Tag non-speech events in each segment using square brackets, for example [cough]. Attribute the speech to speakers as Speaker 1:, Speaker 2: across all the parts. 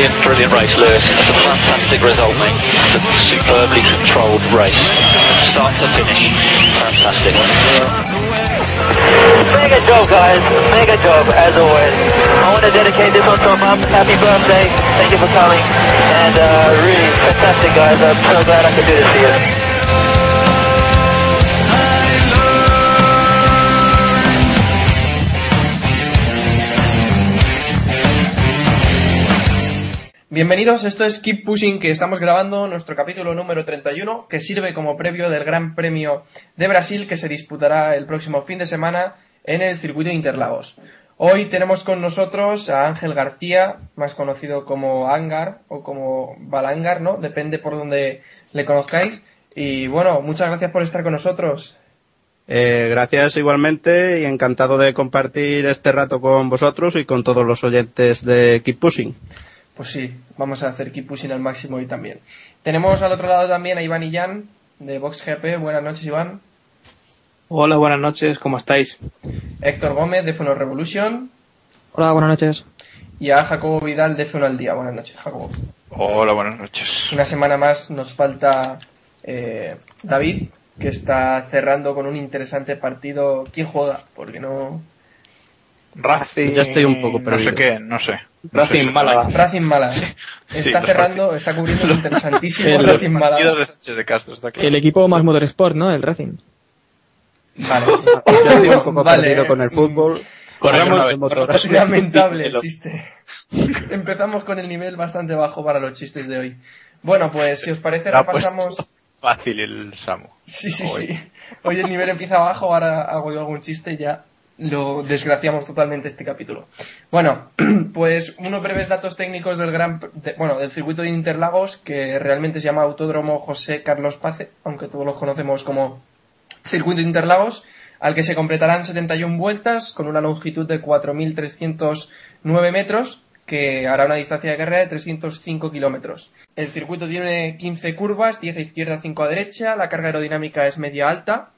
Speaker 1: Brilliant, brilliant race, Lewis. That's a fantastic result, mate. It's a superbly controlled race. Start to finish. Fantastic.
Speaker 2: Mega job, guys. Mega job, as always. I want to dedicate this one to my mum. Happy birthday. Thank you for coming. And uh, really fantastic, guys. I'm so glad I could do this for you.
Speaker 3: Bienvenidos, esto es Keep Pushing, que estamos grabando nuestro capítulo número 31, que sirve como previo del Gran Premio de Brasil, que se disputará el próximo fin de semana en el circuito de Interlagos. Hoy tenemos con nosotros a Ángel García, más conocido como Angar o como Balangar, ¿no? Depende por donde le conozcáis. Y bueno, muchas gracias por estar con nosotros.
Speaker 4: Eh, gracias igualmente y encantado de compartir este rato con vosotros y con todos los oyentes de Keep Pushing.
Speaker 3: Pues sí, vamos a hacer Keep Pushing al máximo hoy también. Tenemos al otro lado también a Iván Illán, de Vox GP. Buenas noches, Iván.
Speaker 5: Hola, buenas noches, ¿cómo estáis?
Speaker 3: Héctor Gómez, de F1 Revolution.
Speaker 6: Hola, buenas noches.
Speaker 3: Y a Jacobo Vidal, de F1 al Día. Buenas noches, Jacobo.
Speaker 7: Hola, buenas noches.
Speaker 3: Una semana más nos falta eh, David, que está cerrando con un interesante partido. ¿Quién juega? Porque no.
Speaker 7: Racing.
Speaker 4: Yo estoy un poco
Speaker 7: No
Speaker 4: perdido.
Speaker 7: sé qué, no sé. No
Speaker 5: Racing
Speaker 7: sé,
Speaker 5: Málaga.
Speaker 3: Racing Málaga.
Speaker 7: Sí,
Speaker 3: Está cerrando, está cubriendo [laughs] un interesantísimo
Speaker 5: El-
Speaker 3: Racing Málaga.
Speaker 7: de Sánchez de Castro, está claro.
Speaker 6: El equipo más Motorsport, ¿no? El Racing.
Speaker 3: Vale. [laughs]
Speaker 4: Yo estoy un poco
Speaker 3: Vale.
Speaker 4: perdido con el fútbol.
Speaker 7: Corremos-
Speaker 4: motor.
Speaker 3: Lamentable el chiste. Empezamos con el nivel bastante bajo para los chistes de hoy. Bueno, pues si os parece,
Speaker 7: puesto
Speaker 3: repasamos.
Speaker 7: Fácil el Samu.
Speaker 3: Sí, sí,
Speaker 7: Hoy.
Speaker 3: sí. Hoy el nivel empieza bajo, ahora hago yo algún chiste y ya lo desgraciamos totalmente este capítulo. Bueno, [clears throat] pues unos breves datos técnicos del gran, de- bueno, del circuito de Interlagos, que realmente se llama Autódromo José Carlos Pace, aunque todos los conocemos como circuito de Interlagos, al que se completarán 71 vueltas con una longitud de 4.309 metros, que hará una distancia de carrera de 305 kilómetros. El circuito tiene 15 curvas, 10 a izquierda, 5 a derecha. La carga aerodinámica es media alta,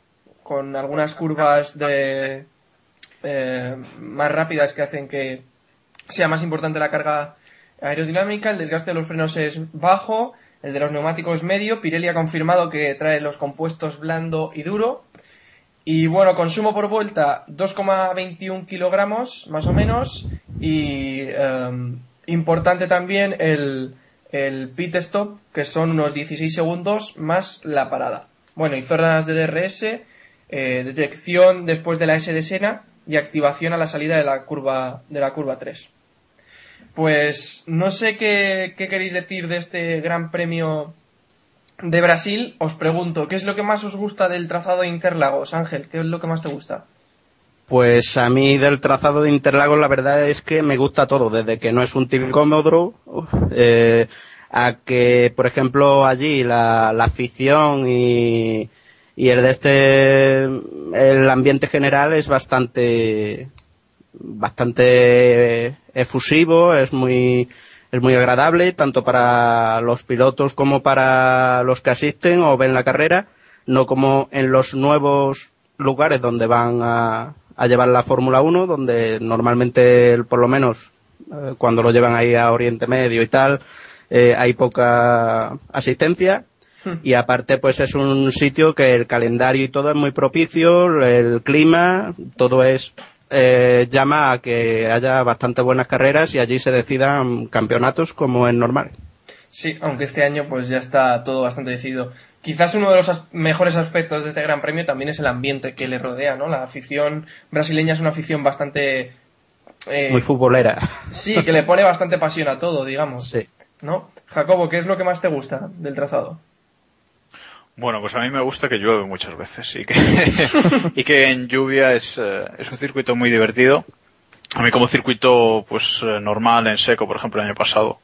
Speaker 3: con algunas curvas de eh, más rápidas que hacen que sea más importante la carga aerodinámica. El desgaste de los frenos es bajo, el de los neumáticos medio. Pirelli ha confirmado que trae los compuestos blando y duro. Y bueno, consumo por vuelta 2,21 kilogramos más o menos. Y em, importante también el, el pit stop, que son unos 16 segundos más la parada. Bueno, y zonas de DRS, eh, detección después de la S de Sena y activación a la salida de la curva, de la curva 3. Pues no sé qué, qué queréis decir de este gran premio de Brasil. Os pregunto, ¿qué es lo que más os gusta del trazado de Interlagos? Ángel, ¿qué es lo que más te gusta?
Speaker 4: Pues a mí del trazado de Interlagos la verdad es que me gusta todo, desde que no es un tilcómodo eh, a que, por ejemplo, allí la, la afición y, y el de este, el ambiente general es bastante, bastante efusivo, es muy, es muy agradable, tanto para los pilotos como para los que asisten o ven la carrera, no como en los nuevos lugares donde van a, a llevar la Fórmula 1, donde normalmente, por lo menos, eh, cuando lo llevan ahí a Oriente Medio y tal, eh, hay poca asistencia. [laughs] Y aparte, pues es un sitio que el calendario y todo es muy propicio, el clima, todo es eh, llama a que haya bastante buenas carreras y allí se decidan campeonatos como es normal.
Speaker 3: Sí, aunque este año pues ya está todo bastante decidido. Quizás uno de los as- mejores aspectos de este Gran Premio también es el ambiente que le rodea, ¿no? La afición brasileña es una afición bastante... eh,
Speaker 4: Muy futbolera.
Speaker 3: sí, que le pone bastante pasión a todo, digamos.
Speaker 4: Sí.
Speaker 3: ¿No? Jacobo, ¿qué es lo que más te gusta del trazado?
Speaker 7: Bueno, pues a mí me gusta que llueve muchas veces y que, [laughs] y que en lluvia es, eh, es un circuito muy divertido. A mí como circuito pues eh, normal en seco, por ejemplo el año pasado,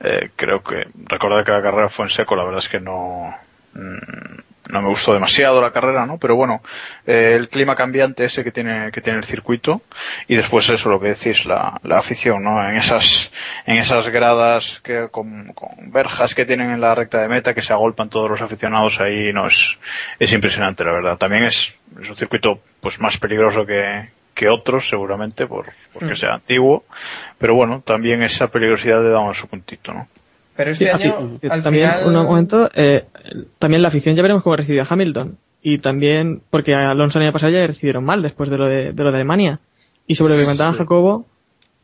Speaker 7: eh, creo que recordar que la carrera fue en seco, la verdad es que no mm, no me gustó demasiado la carrera, ¿no? Pero bueno, eh, el clima cambiante ese que tiene que tiene el circuito y después eso lo que decís la, la afición, ¿no? En esas en esas gradas que con, con verjas que tienen en la recta de meta que se agolpan todos los aficionados ahí, no es es impresionante la verdad. También es, es un circuito pues más peligroso que que otros seguramente por porque
Speaker 3: Mm.
Speaker 7: sea antiguo, pero bueno, también esa peligrosidad le da su puntito, ¿no?
Speaker 3: Pero este
Speaker 6: Sí,
Speaker 3: año, al
Speaker 6: también,
Speaker 3: final...
Speaker 6: un momento, eh, también la afición ya veremos cómo recibió a Hamilton. Y también, porque a Alonso el año pasado ya le recibieron mal después de lo de, de lo de Alemania. Y sobre lo que comentaba Jacobo,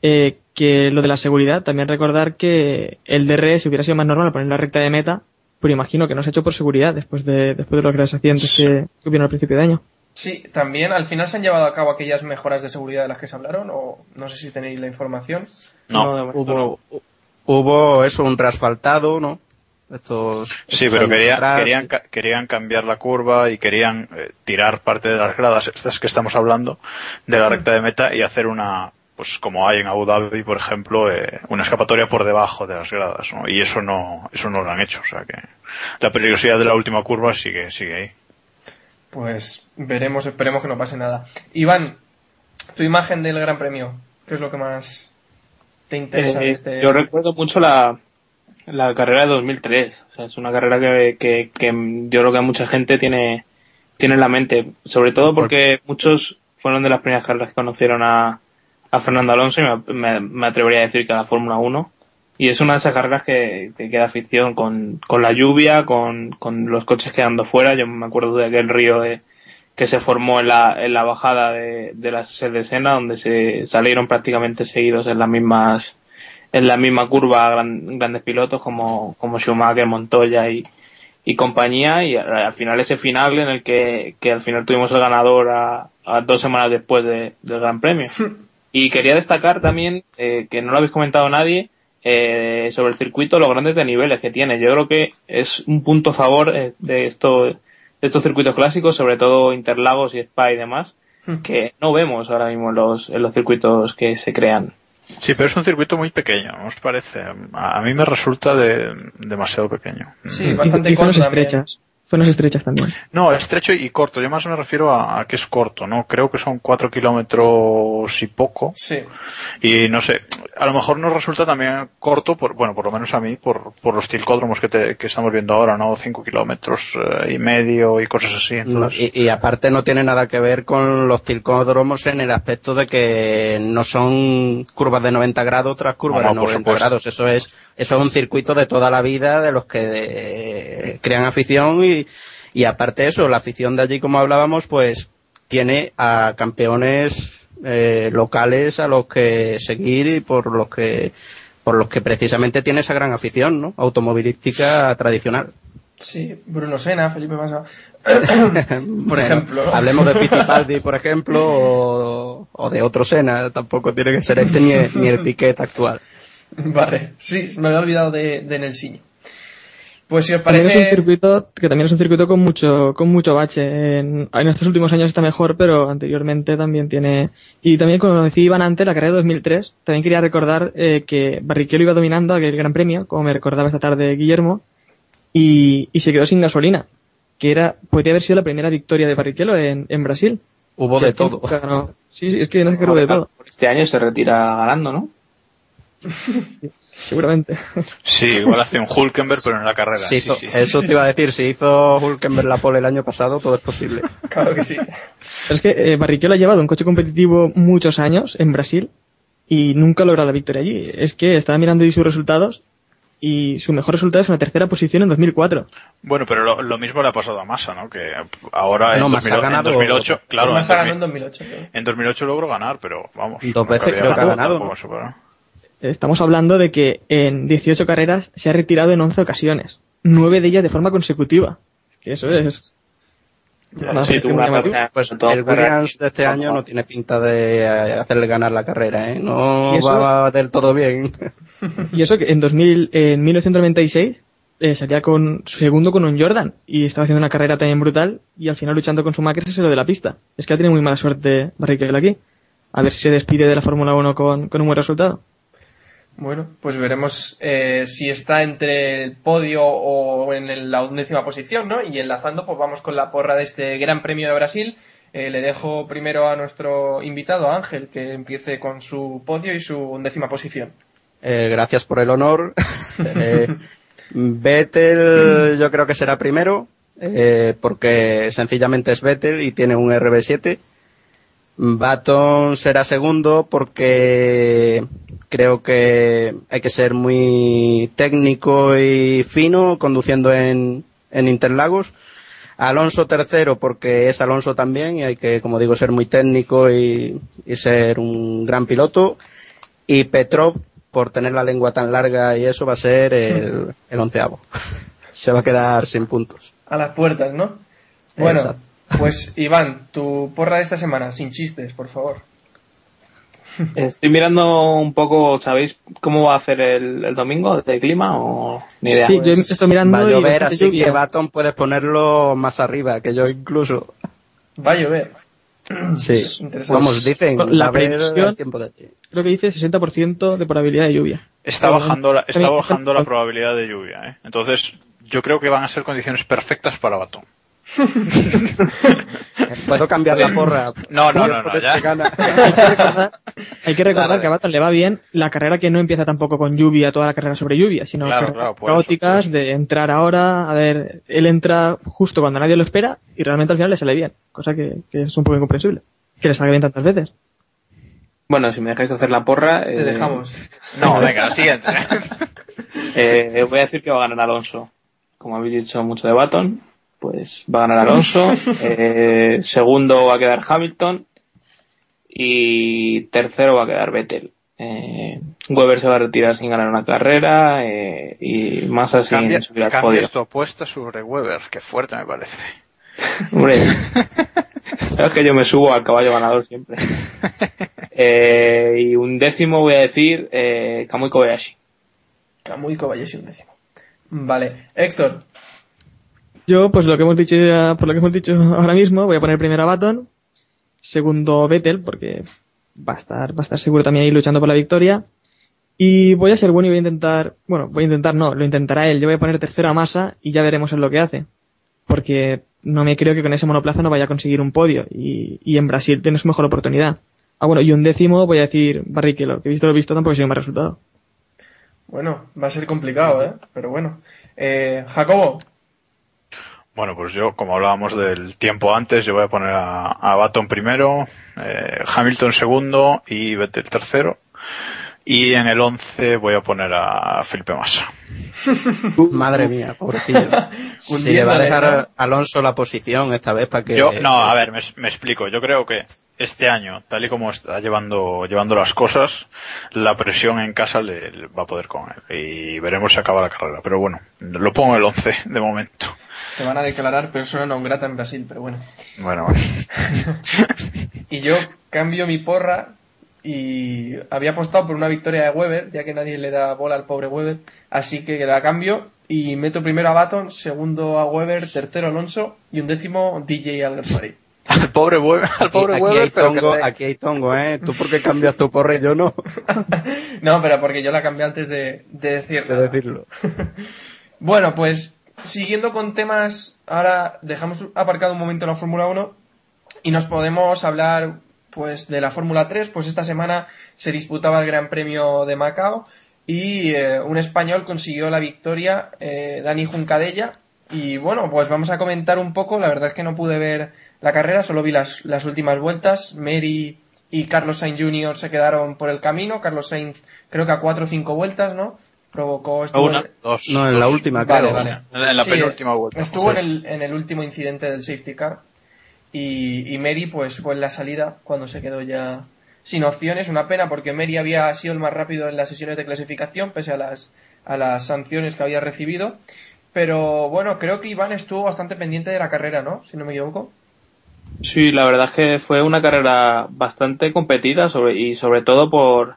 Speaker 6: eh, que lo de la seguridad, también recordar que el DRS hubiera sido más normal poner la recta de meta, pero imagino que no se ha hecho por seguridad después de, después de los graves accidentes que, que hubieron al principio de año.
Speaker 3: Sí, también al final se han llevado a cabo aquellas mejoras de seguridad de las que se hablaron, o no sé si tenéis la información.
Speaker 7: No.
Speaker 5: de momento no.
Speaker 4: Hubo, eso, un reasfaltado, ¿no? Estos,
Speaker 7: Sí, pero querían,
Speaker 4: atrás.
Speaker 7: querían, ca- querían cambiar la curva y querían eh, tirar parte de las gradas, estas que estamos hablando, de la recta de meta y hacer una, pues como hay en Abu Dhabi, por ejemplo, eh, una escapatoria por debajo de las gradas, ¿no? Y eso no, eso no lo han hecho, o sea que la peligrosidad de la última curva sigue, sigue ahí.
Speaker 3: Pues veremos, esperemos que no pase nada. Iván, tu imagen del Gran Premio, ¿qué es lo que más te interesa de
Speaker 5: Eh,
Speaker 3: este?
Speaker 5: Yo recuerdo mucho la, la carrera de 2003. O sea, es una carrera que, que, que yo creo que mucha gente tiene, tiene en la mente. Sobre todo porque muchos fueron de las primeras carreras que conocieron a, a Fernando Alonso y me, me- me atrevería a decir que a la Fórmula 1. Y es una de esas carreras que, que queda afición con, con la lluvia, con, con los coches quedando fuera. Yo me acuerdo de aquel río de, que se formó en la, en la bajada de, de la de Sena, donde se salieron prácticamente seguidos en las mismas, en la misma curva gran- grandes pilotos como, como Schumacher, Montoya y, y compañía y al, al final ese final en el que, que al final tuvimos el ganador a, a dos semanas después de- del Gran Premio. Y quería destacar también, eh, que no lo habéis comentado nadie, eh, sobre el circuito, los grandes desniveles que tiene. Yo creo que es un punto a favor eh, de, esto, de estos circuitos clásicos, sobre todo Interlagos y Spa y demás, que no vemos ahora mismo en los, en los circuitos que se crean.
Speaker 7: Sí, pero es un circuito muy pequeño, ¿no os parece? A, a mí me resulta de, demasiado pequeño.
Speaker 3: Sí, bastante corto.
Speaker 6: Zonas estrechas también.
Speaker 7: No, estrecho y corto. Yo más me refiero a, a que es corto, ¿no? Creo que son cuatro kilómetros y poco.
Speaker 3: Sí,
Speaker 7: Y no sé, a lo mejor nos resulta también corto, por, bueno, por lo menos a mí, por, por los tilcódromos que, te- que estamos viendo ahora, ¿no? Cinco kilómetros eh, y medio y cosas así. Entonces,
Speaker 4: y, y aparte no tiene nada que ver con los tilcódromos en el aspecto de que no son curvas de 90 grados tras curvas
Speaker 7: No, no,
Speaker 4: de
Speaker 7: por
Speaker 4: 90
Speaker 7: supuesto.
Speaker 4: grados. Eso es, eso es un circuito de toda la vida de los que eh, crean afición y, y aparte eso, la afición de allí, como hablábamos, pues tiene a campeones eh, locales a los que seguir y por los que por los que precisamente tiene esa gran afición, ¿no? Automovilística tradicional.
Speaker 3: sí, Bruno Sena, Felipe Massa. [coughs]
Speaker 4: por
Speaker 3: Bueno,
Speaker 4: ejemplo. Hablemos de Fittipaldi, por ejemplo, o, o de otro Sena. Tampoco tiene que ser este ni, el- ni el Piquet actual.
Speaker 3: Vale, sí, me había olvidado de, de Nelsinho. Pues si os
Speaker 6: También es un
Speaker 3: parece...
Speaker 6: circuito que también es un circuito con mucho con mucho bache. En, en estos últimos años está mejor, pero anteriormente también tiene y también como decía Iván antes la carrera de 2003. También quería recordar eh, que Barrichello iba dominando aquel Gran Premio, como me recordaba esta tarde Guillermo, y, y se quedó sin gasolina, que era podría haber sido la primera victoria de Barrichello en, en Brasil.
Speaker 4: Hubo de todo.
Speaker 6: ganó- Sí, sí, es que no sé qué de todo,
Speaker 5: Este año se retira ganando, ¿no? [laughs]
Speaker 6: seguramente.
Speaker 7: sí, igual hace un Hulkenberg, pero en la carrera.
Speaker 4: Se hizo-
Speaker 7: Sí, sí.
Speaker 4: Eso te iba a decir, si hizo Hulkenberg la pole el año pasado, todo es posible.
Speaker 3: Claro que sí.
Speaker 6: Pero es que eh, Barrichello ha llevado un coche competitivo muchos años en Brasil y nunca ha logrado la victoria allí. Es que estaba mirando ahí sus resultados y su mejor resultado es una tercera posición en 2004.
Speaker 7: Bueno, pero lo, lo mismo le ha pasado a Massa, ¿no? Que ahora en,
Speaker 4: No, Massa
Speaker 7: 2000
Speaker 4: ha ganado-
Speaker 7: en 2008, claro, en,
Speaker 3: Massa ganó en
Speaker 7: 2000
Speaker 3: 2008. creo.
Speaker 7: en 2008 logró ganar, pero vamos.
Speaker 4: Dos veces creo que ha ganado,
Speaker 7: tampoco
Speaker 4: ¿no?
Speaker 7: se puede.
Speaker 6: Estamos hablando de que en 18 carreras se ha retirado en 11 ocasiones, nueve de ellas de forma consecutiva. Que eso es...
Speaker 5: Sí,
Speaker 6: muy
Speaker 5: una
Speaker 4: Pues el Williams de este año no tiene pinta de eh, hacerle ganar la carrera, ¿eh? No va del todo bien. [laughs]
Speaker 6: Y eso que en 2000, en 1996 eh, salía con su segundo con un Jordan y estaba haciendo una carrera también brutal y al final luchando con su Schumacher se lo de la pista. Es que ha tenido muy mala suerte Barrichello aquí. A ver si se despide de la Fórmula 1 con, con un buen resultado.
Speaker 3: Bueno, pues veremos eh, si está entre el podio o en el- la undécima posición, ¿no? Y enlazando, pues vamos con la porra de este Gran Premio de Brasil. Eh, le dejo primero a nuestro invitado, Ángel, que empiece con su podio y su undécima posición.
Speaker 4: Eh, gracias por el honor. [laughs] Vettel yo creo que será primero, porque sencillamente es Vettel y tiene un RB7. Baton será segundo porque creo que hay que ser muy técnico y fino conduciendo en, en Interlagos. Alonso tercero porque es Alonso también y hay que, como digo, ser muy técnico y, y ser un gran piloto. Y Petrov por tener la lengua tan larga y eso va a ser el, [laughs] el onceavo. [laughs] Se va a quedar sin puntos.
Speaker 3: A las puertas, ¿no? Bueno,
Speaker 4: Exacto.
Speaker 3: pues Iván, tu porra de esta semana, sin chistes, por favor. [laughs]
Speaker 5: Estoy mirando un poco, ¿sabéis cómo va a hacer el, el domingo de clima o ni idea?
Speaker 6: Sí, yo estoy mirando
Speaker 4: Va a
Speaker 6: y
Speaker 4: llover,
Speaker 6: bastante
Speaker 4: así
Speaker 6: lluvia.
Speaker 4: que Baton puedes ponerlo más arriba que yo incluso.
Speaker 3: Va a llover.
Speaker 4: Sí.
Speaker 3: Interesante.
Speaker 4: Vamos, dicen,
Speaker 6: La
Speaker 4: a
Speaker 6: previsión-
Speaker 4: tiempo de
Speaker 6: Creo que dice 60% de probabilidad de lluvia.
Speaker 7: Está bajando la, está bajando la probabilidad de lluvia, ¿eh? Entonces, yo creo que van a ser condiciones perfectas para Baton. [laughs]
Speaker 4: Puedo cambiar la porra.
Speaker 7: No, no, no, no, ya. [laughs]
Speaker 6: Hay que recordar, hay que recordar
Speaker 4: Claro.
Speaker 6: que a Baton le va bien la carrera que no empieza tampoco con lluvia, toda la carrera sobre lluvia, sino
Speaker 7: Claro, claro,
Speaker 6: caóticas
Speaker 7: eso.
Speaker 6: de entrar ahora, a ver, él entra justo cuando nadie lo espera y realmente al final le sale bien, cosa que, que es un poco incomprensible, que le salga bien tantas veces.
Speaker 5: Bueno, si me dejáis hacer la porra,
Speaker 3: Te
Speaker 5: eh,
Speaker 3: dejamos. [laughs]
Speaker 7: No, venga, la siguiente. [laughs]
Speaker 5: eh, voy a decir que va a ganar Alonso. Como habéis dicho mucho de Baton, pues va a ganar Alonso. Eh, [laughs] segundo va a quedar Hamilton. Y tercero va a quedar Vettel. Eh, Weber se va a retirar sin ganar una carrera eh, y Massa sin
Speaker 7: Cambia,
Speaker 5: subir al podio.
Speaker 7: cambias tu apuesta sobre Weber. Qué fuerte me parece. [laughs]
Speaker 5: Hombre, es que yo me subo al caballo ganador siempre. [laughs] Eh, y un décimo voy a decir eh, Kamui Kobayashi.
Speaker 3: Kamui Kobayashi un décimo. Vale. Héctor,
Speaker 6: Yo, pues lo que hemos dicho ya- por lo que hemos dicho ahora mismo, voy a poner primero a Baton, segundo Vettel, porque va a estar, va a estar seguro también ahí luchando por la victoria. Y voy a ser bueno y voy a intentar, bueno, voy a intentar no, lo intentará él. Yo voy a poner tercero a Massa y ya veremos en lo que hace. Porque no me creo que con ese monoplaza no vaya a conseguir un podio. Y, y en Brasil tiene su mejor oportunidad. Ah, bueno, y un décimo voy a decir Barrichello, que visto lo visto tampoco un mal resultado.
Speaker 3: bueno, va a ser complicado, ¿eh? Pero bueno. Eh, Jacobo,
Speaker 7: Bueno, pues yo, como hablábamos del tiempo antes, yo voy a poner a, a Baton primero, eh, Hamilton segundo y Vettel tercero. Y en el 11 voy a poner a Felipe Massa. [laughs]
Speaker 4: Madre mía, pobrecillo. [laughs] si le va a dejar
Speaker 3: ¿no?
Speaker 4: Alonso la posición esta vez para que...
Speaker 7: Yo, no, a ver, me, me explico. Yo creo que este año, tal y como está llevando, llevando las cosas, la presión en casa le, le va a poder con él. Y veremos si acaba la carrera. Pero bueno, lo pongo en el 11 de momento.
Speaker 3: Te van a declarar persona non grata en Brasil, pero bueno.
Speaker 7: Bueno, bueno. [laughs]
Speaker 3: Y yo cambio mi porra y había apostado por una victoria de Weber, ya que nadie le da bola al pobre Weber. Así que la cambio y meto primero a Baton, segundo a Weber, tercero a Alonso y un décimo DJ Alguersuari.
Speaker 7: Al pobre Weber, al pobre
Speaker 4: aquí,
Speaker 7: Weber,
Speaker 4: hay
Speaker 7: pero que
Speaker 4: tongo,
Speaker 7: te-
Speaker 4: aquí hay tongo, ¿eh? ¿Tú por qué cambias tu porra y yo no? [laughs]
Speaker 3: No, pero porque yo la cambié antes de, de decir
Speaker 4: De decirlo. [laughs]
Speaker 3: Bueno, pues siguiendo con temas, ahora dejamos aparcado un momento la Fórmula 1 y nos podemos hablar pues de la Fórmula 3, pues esta semana se disputaba el Gran Premio de Macao y eh, un español consiguió la victoria, eh, Dani Juncadella, y bueno, pues vamos a comentar un poco, la verdad es que no pude ver la carrera, solo vi las, las últimas vueltas, Mary y Carlos Sainz Jr. se quedaron por el camino, Carlos Sainz creo que a cuatro o cinco vueltas, ¿no? Provocó... estuvo
Speaker 5: una.
Speaker 3: en-
Speaker 7: Dos,
Speaker 4: No, en la última,
Speaker 3: Vale, vale.
Speaker 7: En la
Speaker 3: Sí,
Speaker 7: penúltima vuelta.
Speaker 3: Estuvo
Speaker 4: Sí.
Speaker 3: en, el, en el último incidente del safety car. Y, y Mary, pues fue en la salida cuando se quedó ya sin opciones. Una pena porque Mary había sido el más rápido en las sesiones de clasificación, pese a las, a las sanciones que había recibido. Pero bueno, creo que Iván estuvo bastante pendiente de la carrera, ¿no? Si no me equivoco.
Speaker 5: Sí, la verdad es que fue una carrera bastante competida sobre, y sobre todo por,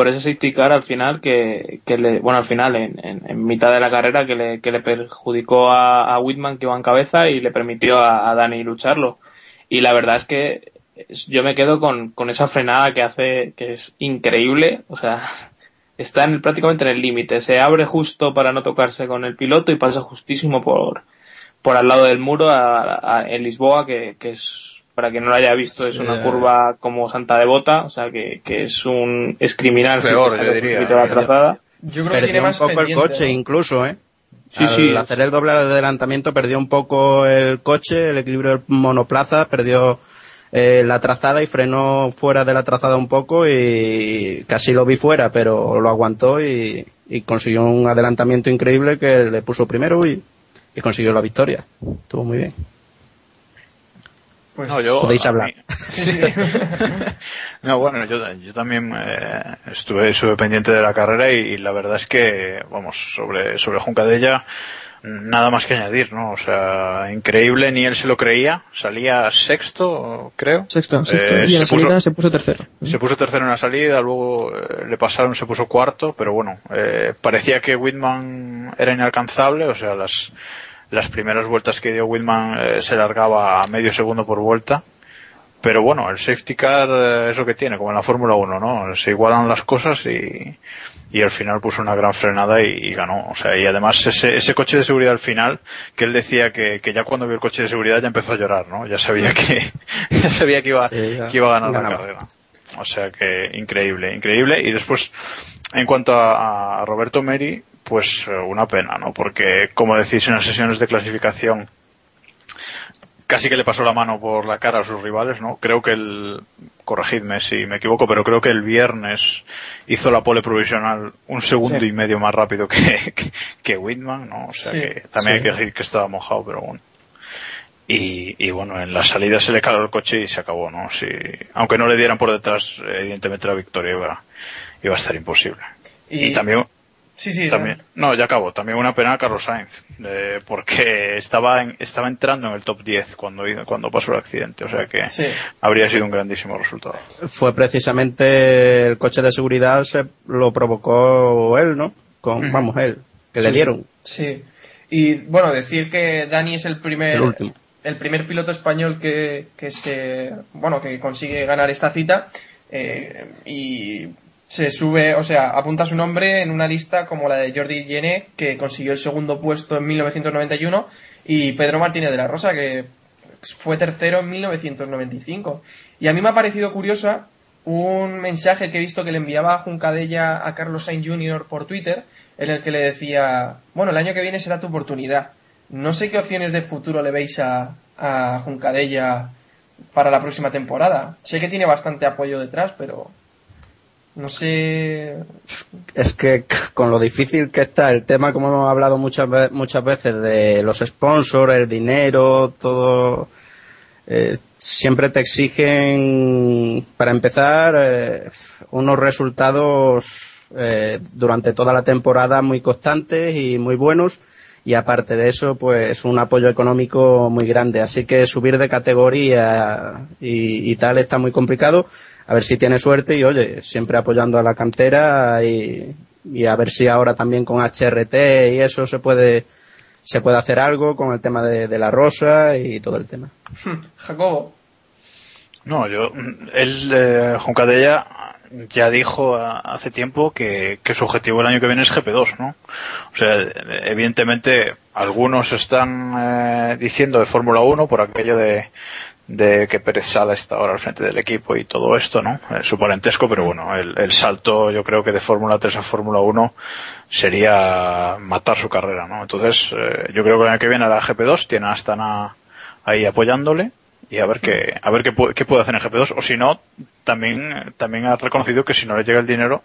Speaker 5: por ese safety car al final que, le, bueno, al final, en, mitad de la carrera que le, que le perjudicó a, Whitman que iba en cabeza y le permitió a, a Dani lucharlo. Y la verdad es que yo me quedo con, con esa frenada que hace, que es increíble, o sea, [laughs] está prácticamente en el límite, se abre justo para no tocarse con el piloto y pasa justísimo por, por al lado del muro en Lisboa, que, que es, para quien no lo haya visto, es una curva como Santa Devota, o sea, que, que es un, es criminal. si
Speaker 7: Peor,
Speaker 5: te sale
Speaker 7: yo
Speaker 5: un
Speaker 7: diría.
Speaker 5: poquito la trazada.
Speaker 3: Yo creo que tiene
Speaker 4: Perdió un
Speaker 3: más
Speaker 4: poco el
Speaker 3: pendiente,
Speaker 4: coche
Speaker 3: ¿no?
Speaker 4: incluso, ¿eh?
Speaker 5: Sí,
Speaker 4: Al
Speaker 5: sí.
Speaker 4: hacer el doble adelantamiento perdió un poco el coche, el equilibrio del monoplaza, perdió eh, la trazada y frenó fuera de la trazada un poco y casi lo vi fuera, pero lo aguantó y, y consiguió un adelantamiento increíble que le puso primero y, y consiguió la victoria. Estuvo muy bien.
Speaker 3: Pues,
Speaker 7: No, yo,
Speaker 4: Podéis hablar.
Speaker 7: mí- [laughs] no, bueno, yo, yo también eh, estuve, estuve pendiente de la carrera y, y la verdad es que, vamos, sobre, sobre Juncadella, nada más que añadir, ¿no? O sea, increíble, ni él se lo creía, salía sexto, creo.
Speaker 6: Sexto, sexto.
Speaker 7: Eh,
Speaker 6: y en la
Speaker 7: se puso-
Speaker 6: salida se puso tercero.
Speaker 7: se puso tercero en la salida, luego eh, le pasaron, se puso cuarto, pero bueno, eh, parecía que Whitman era inalcanzable, o sea, las, las primeras vueltas que dio Whitman eh, se largaba a medio segundo por vuelta. Pero bueno, el safety car eh, es lo que tiene, como en la Fórmula 1, ¿no? Se igualan las cosas y, y al final puso una gran frenada y, y ganó. O sea, y además ese, ese coche de seguridad al final, que él decía que, que ya cuando vio el coche de seguridad ya empezó a llorar, ¿no? Ya sabía que, [laughs] ya sabía que iba,
Speaker 4: Sí,
Speaker 7: que iba a ganar la carrera. O sea que increíble, increíble. Y después, en cuanto a, a Roberto Meri, pues eh, una pena, ¿no? Porque, como decís, en las sesiones de clasificación casi que le pasó la mano por la cara a sus rivales, ¿no? Creo que el, corregidme si me equivoco, pero creo que el viernes hizo la pole provisional un segundo
Speaker 6: Sí.
Speaker 7: y medio más rápido que, [laughs] que, que Whitman, ¿no? O sea
Speaker 3: Sí,
Speaker 7: que también
Speaker 4: sí.
Speaker 7: hay que decir que estaba mojado, pero bueno. Y, y bueno, en la salida se le caló el coche y se acabó, ¿no? Si, aunque no le dieran por detrás, evidentemente la victoria iba, iba a estar imposible. Y,
Speaker 3: Y-
Speaker 7: también,
Speaker 3: Sí, sí.
Speaker 7: también, no, ya acabó. También una pena a Carlos Sainz, eh, porque estaba en- estaba entrando en el top 10 cuando, cuando pasó el accidente. O sea que
Speaker 3: Sí.
Speaker 7: habría sido un grandísimo resultado.
Speaker 4: Fue precisamente el coche de seguridad se lo provocó él, ¿no? Con, vamos, él, que le dieron.
Speaker 3: Sí. Y bueno, decir que Dani es el primer
Speaker 4: El último.
Speaker 3: el primer piloto español que, que se bueno que consigue ganar esta cita eh, y se sube, o sea, apunta su nombre en una lista como la de Jordi Llené, que consiguió el segundo puesto en 1991, y Pedro Martínez de la Rosa, que fue tercero en 1995. Y a mí me ha parecido curiosa un mensaje que he visto que le enviaba Juncadella a Carlos Sainz Jr. por Twitter, en el que le decía, bueno, el año que viene será tu oportunidad. No sé qué opciones de futuro le veis a, a Juncadella para la próxima temporada. Sé que tiene bastante apoyo detrás, pero no sé.
Speaker 4: Es que con lo difícil que está el tema, como hemos hablado muchas, muchas veces, de los sponsors, el dinero, todo, eh, siempre te exigen, para empezar, eh, unos resultados eh, durante toda la temporada muy constantes y muy buenos. Y aparte de eso, pues un apoyo económico muy grande. Así que subir de categoría y tal está muy complicado. A ver si tiene suerte y oye, siempre apoyando a la cantera y, y a ver si ahora también con HRT y eso se puede se puede hacer algo con el tema de, de la rosa y todo el tema. [laughs]
Speaker 3: Jacobo.
Speaker 7: No, yo, él, eh, Juncadella ya dijo a- hace tiempo que, que su objetivo el año que viene es GP2, ¿no? O sea, evidentemente algunos están eh, diciendo de Fórmula 1 por aquello de, de que Pérez Sala está ahora al frente del equipo y todo esto, ¿no? Eh, su parentesco, pero bueno, el, el salto yo creo que de Fórmula 3 a Fórmula 1 sería matar su carrera, ¿no? Entonces, eh, yo creo que el año que viene hará GP2, tiene a Astana ahí apoyándole y a ver qué, a ver qué, qué puede hacer en GP2 o si no, también, también ha reconocido que si no le llega el dinero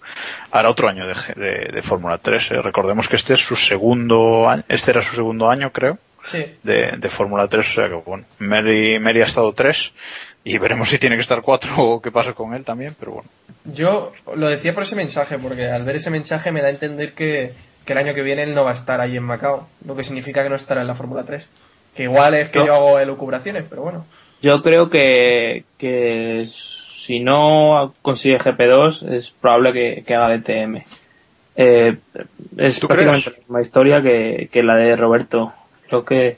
Speaker 7: hará otro año de, de, de Fórmula 3. eh. Recordemos que este es su segundo año, este era su segundo año creo
Speaker 3: Sí.
Speaker 7: de, de Fórmula 3, o sea que bueno, Mary, Mary ha estado 3 y veremos si tiene que estar 4 [laughs] o qué pasa con él también, pero bueno.
Speaker 3: Yo lo decía por ese mensaje, porque al ver ese mensaje me da a entender que, que el año que viene él no va a estar ahí en Macao, lo que significa que no estará en la Fórmula 3. Que igual es que
Speaker 5: No.
Speaker 3: yo hago elucubraciones, pero bueno.
Speaker 5: Yo creo que, que si no consigue GP2, es probable que, que haga DTM. Eh, es
Speaker 7: ¿Tú
Speaker 5: prácticamente
Speaker 7: crees?
Speaker 5: la misma historia que, que la de Roberto. Creo que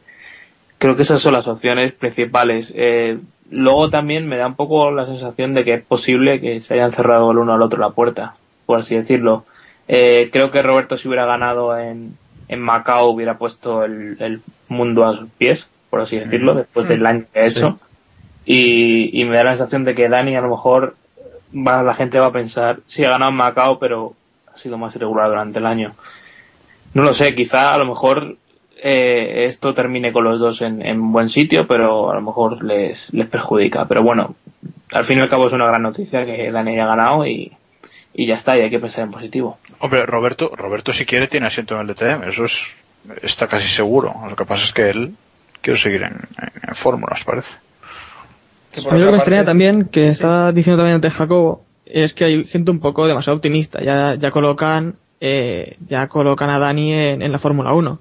Speaker 5: creo que esas son las opciones principales. Eh, luego también me da un poco la sensación de que es posible que se hayan cerrado el uno al otro la puerta, por así decirlo. Eh, creo que Roberto si hubiera ganado en, en Macao hubiera puesto el, el mundo a sus pies, por así decirlo, después del año que ha
Speaker 4: Sí.
Speaker 5: hecho. Y, y me da la sensación de que Dani a lo mejor va, la gente va a pensar, sí ha ganado en Macao, pero ha sido más irregular durante el año. No lo sé, quizá a lo mejor eh, esto termine con los dos en, en buen sitio, pero a lo mejor les, les perjudica. Pero bueno, al fin y al cabo es una gran noticia que Dani haya ganado y, y ya está, y hay que pensar en positivo.
Speaker 7: Hombre, Roberto, Roberto si quiere tiene asiento en el DTM, eso es, está casi seguro. Lo que pasa es que él quiere seguir en, en, en fórmulas, parece.
Speaker 3: Que por
Speaker 6: A mí lo
Speaker 3: otra
Speaker 6: que me extraña también, que
Speaker 3: Sí.
Speaker 6: está diciendo también antes Jacobo, es que hay gente un poco demasiado optimista. Ya, ya colocan, eh, ya colocan a Dani en, en la Fórmula 1.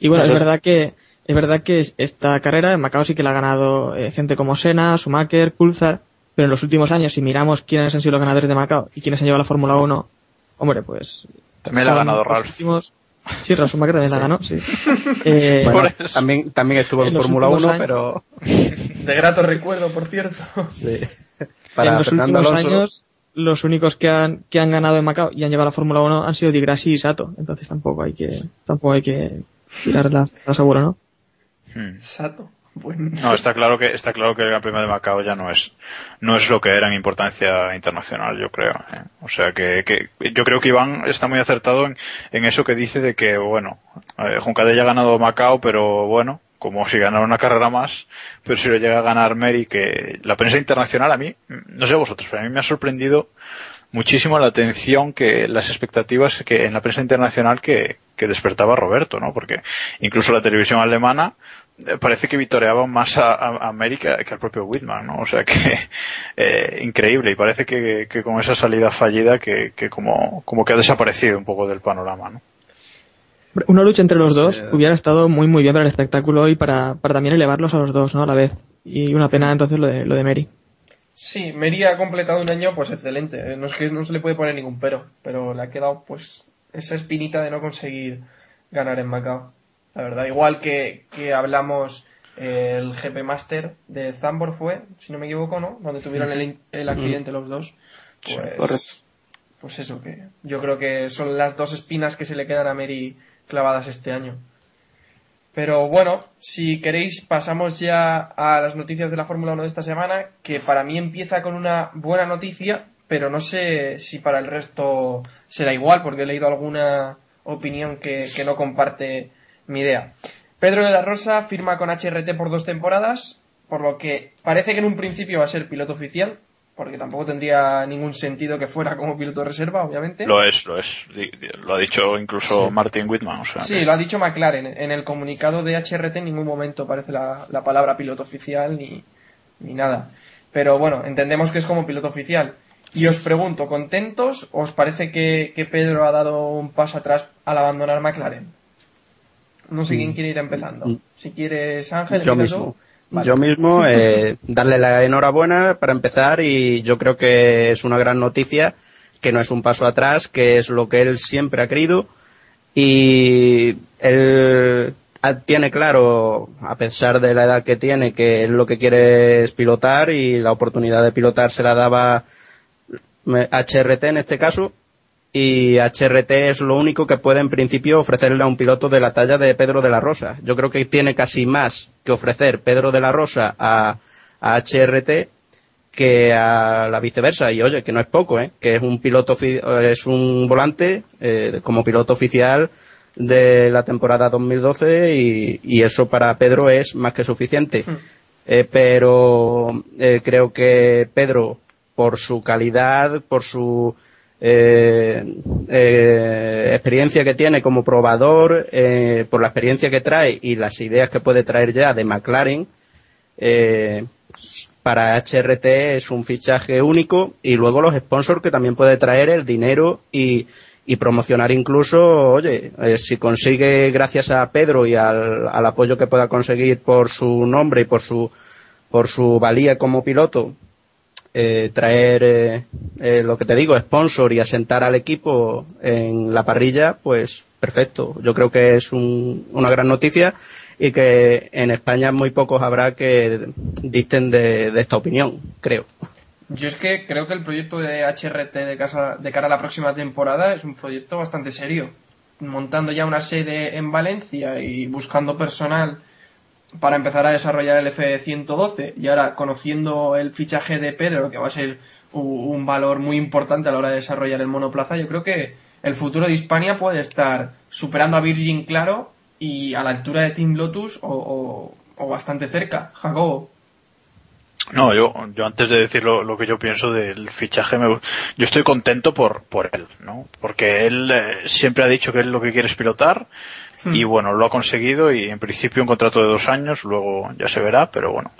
Speaker 6: Y bueno, es verdad que, es verdad que es- esta carrera en Macao sí que la ha ganado eh, gente como Senna, Schumacher, Coulthard, pero en los últimos años, si miramos quiénes han sido los ganadores de Macao y quiénes han llevado la Fórmula 1, hombre, pues...
Speaker 7: También la ha ganado
Speaker 6: los
Speaker 7: Ralph.
Speaker 6: últimos- Sí, Ralph Schumacher también la
Speaker 4: Sí.
Speaker 6: ganó, sí. [laughs] Eh,
Speaker 4: Bueno, también, también estuvo en
Speaker 6: En los
Speaker 4: Fórmula
Speaker 6: últimos
Speaker 4: 1,
Speaker 6: años-
Speaker 4: pero [laughs]
Speaker 3: De grato recuerdo, por cierto.
Speaker 4: sí.
Speaker 6: en [laughs]
Speaker 4: Para
Speaker 6: los
Speaker 4: Fernando
Speaker 6: últimos
Speaker 4: Alonso,
Speaker 6: años, los únicos que han, que han ganado en Macao y han llevado la Fórmula 1 han sido Di Grassi y Sato. Entonces tampoco hay que, tampoco hay que tirar la, la segura, ¿no?
Speaker 7: Hmm.
Speaker 3: Exacto. Bueno.
Speaker 7: No, está claro que está claro que el Gran Premio de Macao ya no es no es lo que era en importancia internacional, yo creo. ¿eh? O sea que, que yo creo que Iván está muy acertado en, en eso que dice de que bueno, eh, Juncadella ya ha ganado Macao, pero bueno, como si ganara una carrera más, pero si lo llega a ganar Mary, que la prensa internacional a mí, no sé vosotros, pero a mí me ha sorprendido muchísimo la atención que las expectativas que en la prensa internacional que, que despertaba Roberto, ¿no? Porque incluso la televisión alemana eh, parece que vitoreaba más a, a- América que al propio Whitman, ¿no? O sea que [laughs] eh, increíble y parece que, que con esa salida fallida que, que como, como que ha desaparecido un poco del panorama, ¿no?
Speaker 6: Una lucha entre los dos hubiera estado muy muy bien para el espectáculo y para, para también elevarlos a los dos, ¿no? A la vez. Y una pena entonces lo de, lo de Mary.
Speaker 3: Sí, Meri ha completado un año pues excelente. Eh, No es que no se le puede poner ningún pero, pero le ha quedado pues esa espinita de no conseguir ganar en Macao. La verdad, igual que, que hablamos eh, el GP Master de Zambor fue, si no me equivoco, ¿no? Donde tuvieron el, el accidente los dos. Pues, pues eso que yo creo que son las dos espinas que se le quedan a Mary clavadas este año. Pero bueno, si queréis pasamos ya a las noticias de la Fórmula 1 de esta semana, que para mí empieza con una buena noticia, pero no sé si para el resto será igual, porque he leído alguna opinión que, que no comparte mi idea. Pedro de la Rosa firma con HRT por dos temporadas, por lo que parece que en un principio va a ser piloto oficial, porque tampoco tendría ningún sentido que fuera como piloto de reserva, obviamente.
Speaker 7: Lo es, lo es. Lo ha dicho incluso Martin Whitman. O sea
Speaker 3: Sí,
Speaker 7: que-
Speaker 3: lo ha dicho McLaren. En el comunicado de HRT en ningún momento aparece la, la palabra piloto oficial ni, ni nada. Pero bueno, entendemos que es como piloto oficial. Y os pregunto, ¿contentos? ¿Os parece que, que Pedro ha dado un paso atrás al abandonar McLaren? No sé quién quiere ir empezando. Si quieres, Ángel,
Speaker 4: Mm. yo mismo.
Speaker 3: tú. Vale.
Speaker 4: Yo mismo, [laughs] eh, darle la enhorabuena para empezar y yo creo que es una gran noticia, que no es un paso atrás, que es lo que él siempre ha querido y él tiene claro, a pesar de la edad que tiene, que él lo que quiere es pilotar y la oportunidad de pilotar se la daba HRT en este caso y HRT es lo único que puede en principio ofrecerle a un piloto de la talla de Pedro de la Rosa. Yo creo que tiene casi más que ofrecer Pedro de la Rosa a, a HRT que a la viceversa. Y oye, que no es poco, ¿eh? que es un piloto, ofi- es un volante eh, como piloto oficial de la temporada 2012 y, y eso para Pedro es más que suficiente. Eh, pero eh, creo que Pedro, por su calidad, por su eh, eh, experiencia que tiene como probador, eh, por la experiencia que trae y las ideas que puede traer ya de McLaren, para HRT es un fichaje único y luego los sponsors que también puede traer el dinero y, promocionar incluso, oye, si consigue gracias a Pedro y al, al apoyo que pueda conseguir por su nombre y por su por su valía como piloto eh, traer eh, eh, lo que te digo, sponsor y asentar al equipo en la parrilla, pues perfecto. Yo creo que es un- una gran noticia y que en España muy pocos habrá que dicten de, de esta opinión, creo.
Speaker 3: Yo es que creo que el proyecto de HRT de, casa, de cara a la próxima temporada es un proyecto bastante serio. Montando ya una sede en Valencia y buscando personal para empezar a desarrollar el F-112 y ahora conociendo el fichaje de Pedro, que va a ser un valor muy importante a la hora de desarrollar el monoplaza, yo creo que el futuro de Hispania puede estar superando a Virgin, claro, y a la altura de Team Lotus o, o- o bastante cerca. Jacobo.
Speaker 7: No, yo, yo antes de decir lo, lo que yo pienso del fichaje, me- yo estoy contento por, por él, ¿no? Porque él eh, siempre ha dicho que él lo que quiere es pilotar y bueno, lo ha conseguido y en principio un contrato de dos años, luego ya se verá, pero bueno,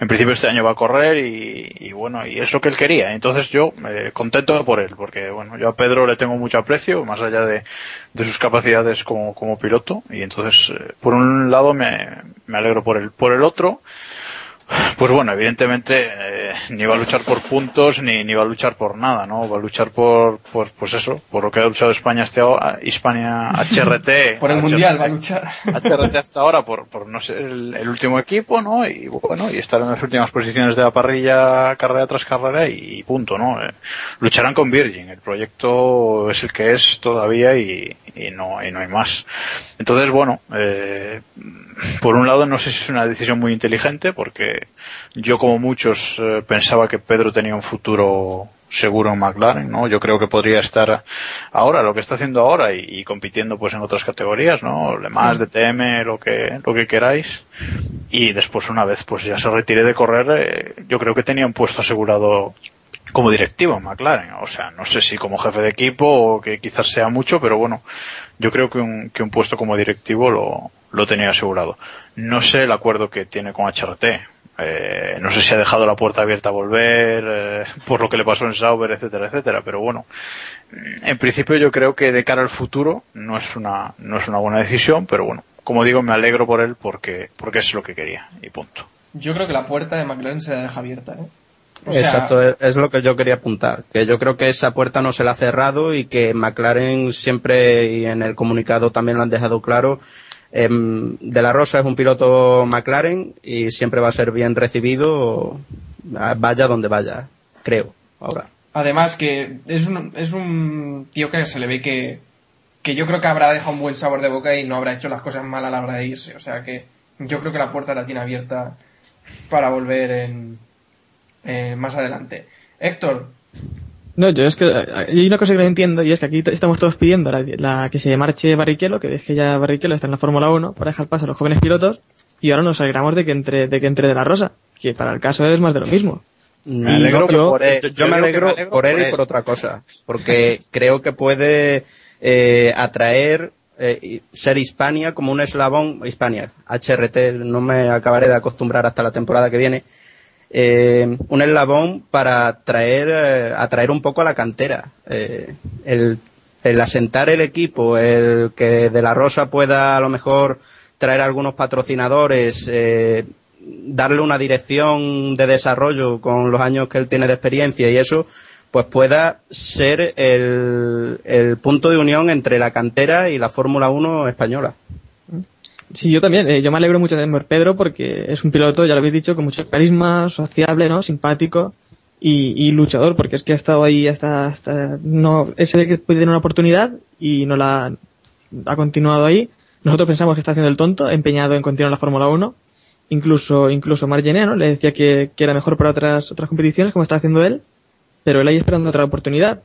Speaker 7: en principio este año va a correr y, y bueno, y es lo que él quería. Entonces yo, eh, contento por él, porque bueno, yo a Pedro le tengo mucho aprecio, más allá de, de sus capacidades como, como piloto y entonces, eh, por un lado me, me alegro por él. Por el otro, pues bueno, evidentemente eh, ni va a luchar por puntos ni, ni va a luchar por nada, ¿no? Va a luchar por, por pues eso, por lo que ha luchado España este ahora, Hispania HRT.
Speaker 3: Por el
Speaker 7: HRT,
Speaker 3: Mundial va a luchar.
Speaker 7: HRT hasta ahora por, por no ser el, el último equipo, ¿no? Y bueno, y estar en las últimas posiciones de la parrilla carrera tras carrera y, punto, ¿no? Eh, lucharán con Virgin, el proyecto es el que es todavía y, y no, y no hay más. Entonces, bueno, eh, por un lado no sé si es una decisión muy inteligente porque yo como muchos eh, pensaba que Pedro tenía un futuro seguro en McLaren, ¿no? Yo creo que podría estar ahora, lo que está haciendo ahora y, y compitiendo pues en otras categorías, ¿no? Le más, DTM, lo que, lo que queráis. Y después una vez pues ya se retire de correr, eh, yo creo que tenía un puesto asegurado como directivo en McLaren. O sea, no sé si como jefe de equipo o que quizás sea mucho, pero bueno, yo creo que un, que un puesto como directivo lo, lo tenía asegurado. No sé el acuerdo que tiene con HRT. Eh, no sé si ha dejado la puerta abierta a volver, eh, por lo que le pasó en Sauber, etcétera, etcétera, pero bueno, en principio yo creo que de cara al futuro no es una, no es una buena decisión, pero bueno, como digo, me alegro por él porque, porque es lo que quería, y punto.
Speaker 3: Yo creo que la puerta de McLaren se la deja abierta, ¿eh? O sea,
Speaker 4: Exacto, es- es lo que yo quería apuntar. Que yo creo que esa puerta no se la ha cerrado y que McLaren siempre, y en el comunicado también lo han dejado claro, em, De La Rosa es un piloto McLaren y siempre va a ser bien recibido, vaya donde vaya, creo, ahora.
Speaker 3: Además que es un, es un tío que se le ve que, que yo creo que habrá dejado un buen sabor de boca y no habrá hecho las cosas mal a la hora de irse. O sea que yo creo que la puerta la tiene abierta para volver en, eh, más adelante. Héctor,
Speaker 6: No, yo es que hay una cosa que no entiendo y es que aquí estamos todos pidiendo la, la que se marche Barrichello, que deje ya Barrichello está en la Fórmula 1 para dejar paso a los jóvenes pilotos y ahora nos alegramos de que entre de que entre de la Rosa, que para el caso es más de lo mismo.
Speaker 4: Me
Speaker 6: Y
Speaker 4: alegro
Speaker 6: yo-
Speaker 4: por él. Yo, yo me,
Speaker 7: que
Speaker 4: alegro
Speaker 7: me alegro
Speaker 4: por él
Speaker 7: por
Speaker 4: y
Speaker 7: él.
Speaker 4: por otra cosa. Porque [laughs] creo que puede eh, atraer eh, y ser Hispania como un eslabón, Hispania, HRT, no me acabaré de acostumbrar hasta la temporada que viene, eh, un eslabón para traer, eh, atraer un poco a la cantera. Eh, el, asentar el equipo, el que de la Rosa pueda a lo mejor traer algunos patrocinadores, eh, darle una dirección de desarrollo con los años que él tiene de experiencia y eso, pues pueda ser el, el punto de unión entre la cantera y la Fórmula 1 española.
Speaker 6: Sí, yo también. eh, yo me alegro mucho de ver Pedro porque es un piloto, ya lo habéis dicho, con mucho carisma, sociable, ¿no? Simpático y, y luchador, porque es que ha estado ahí hasta, hasta no, ese que puede tener una oportunidad y no la ha continuado ahí. Nosotros pensamos que está haciendo el tonto, empeñado en continuar la Fórmula 1. Incluso, incluso Margené, ¿no? Le decía que, que era mejor para otras, otras competiciones, como está haciendo él, pero él ahí esperando otra oportunidad.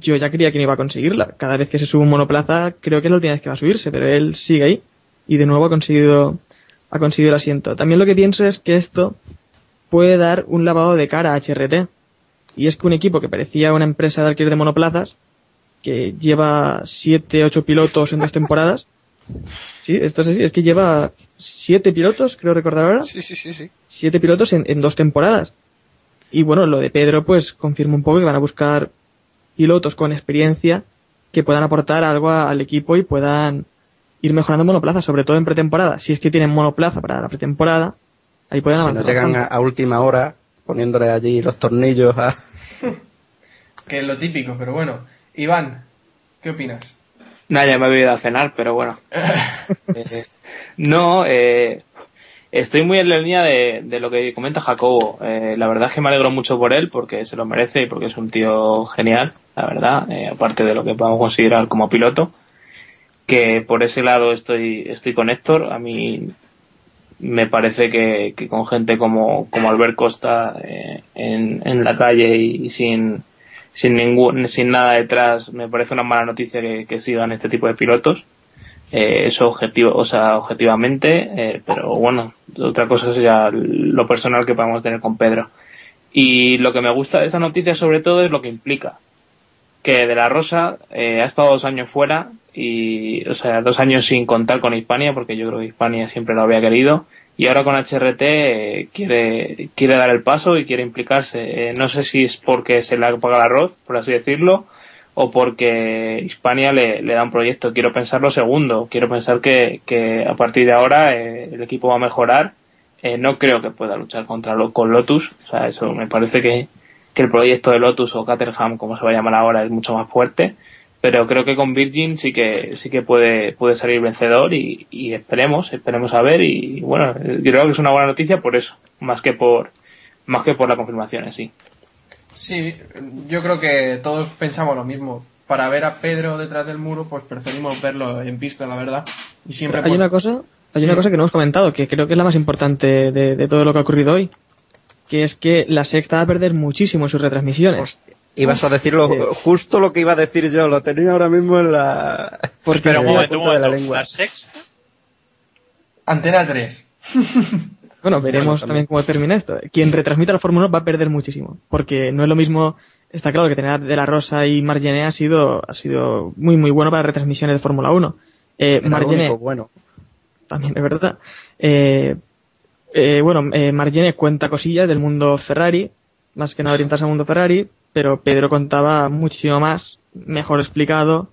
Speaker 6: Yo ya creía que no iba a conseguirla. Cada vez que se sube un monoplaza, creo que es la última vez que va a subirse, pero él sigue ahí y de nuevo ha conseguido ha conseguido el asiento. También lo que pienso es que esto puede dar un lavado de cara a HRT. Y es que un equipo que parecía una empresa de alquiler de monoplazas, que lleva siete, ocho pilotos en dos temporadas. Sí, esto es así, es que lleva siete pilotos, creo recordar ahora.
Speaker 7: Sí, sí, sí, sí.
Speaker 6: Siete pilotos en, en dos temporadas. Y bueno, lo de Pedro pues confirma un poco que van a buscar pilotos con experiencia que puedan aportar algo a- al equipo y puedan ir mejorando monoplaza, sobre todo en pretemporada. Si es que tienen monoplaza para la pretemporada, ahí pueden
Speaker 4: Si
Speaker 6: avanzar.
Speaker 4: no llegan a, última hora, poniéndole allí los tornillos a... [laughs]
Speaker 3: Que es lo típico, pero bueno. Iván, ¿qué opinas?
Speaker 5: Nada, ya me he ido a cenar, pero bueno. [laughs] Eh, no, eh, estoy muy en la línea de, de lo que comenta Jacobo. Eh, la verdad es que me alegro mucho por él, porque se lo merece y porque es un tío genial, la verdad, eh, aparte de lo que podemos considerar como piloto. Que por ese lado estoy, estoy con Héctor. A mí me parece que, que con gente como, como Albert Costa eh, en, en la calle y sin, sin ningún, sin nada detrás, me parece una mala noticia que, sigan este tipo de pilotos. Eh, eso objetivo, o sea, objetivamente, eh, pero bueno, otra cosa ya lo personal que podemos tener con Pedro. Y lo que me gusta de esta noticia sobre todo es lo que implica. Que De La Rosa ha estado dos años fuera y, o sea, dos años sin contar con Hispania, porque yo creo que Hispania siempre lo había querido. Y ahora con HRT eh, quiere, quiere dar el paso y quiere implicarse. Eh, no sé si es porque se le ha pagado el arroz, por así decirlo, o porque Hispania le, le da un proyecto. Quiero pensar lo segundo. Quiero pensar que, que a partir de ahora eh, el equipo va a mejorar. Eh, no creo que pueda luchar contra lo, con Lotus. O sea, eso me parece que, que el proyecto de Lotus o Caterham, como se va a llamar ahora, es mucho más fuerte. Pero creo que con Virgin sí que sí que puede puede salir vencedor y, y esperemos esperemos a ver y bueno eh, creo que es una buena noticia por eso más que por más que por la confirmación en sí.
Speaker 3: Sí, yo creo que todos pensamos lo mismo. Para ver a Pedro detrás del muro, pues preferimos verlo en pista, la verdad. Y siempre
Speaker 6: Hay
Speaker 3: pues,
Speaker 6: una cosa, hay
Speaker 3: Sí.
Speaker 6: una cosa que no hemos comentado, que creo que es la más importante de, de todo lo que ha ocurrido hoy, que es que la sexta va a perder muchísimo en sus retransmisiones.
Speaker 4: Hostia, ibas a decirlo justo lo que iba a decir yo, lo tenía ahora mismo en la...
Speaker 6: Porque
Speaker 7: Pero un momento, un
Speaker 4: de la lengua.
Speaker 7: La sexta.
Speaker 3: Antena 3. [laughs]
Speaker 6: Bueno, veremos
Speaker 4: Bueno,
Speaker 6: también
Speaker 4: también.
Speaker 6: cómo termina esto. Quien retransmita la Fórmula 1 va a perder muchísimo, porque no es lo mismo. Está claro que tener de la Rosa y Margené ha sido ha sido muy muy bueno para retransmisiones de Fórmula 1. Eh, Margené
Speaker 4: bueno.
Speaker 6: también es verdad. Eh, eh, bueno, eh, Margené cuenta cosillas del mundo Ferrari, más que nada orientarse al mundo Ferrari, pero Pedro contaba muchísimo más, mejor explicado,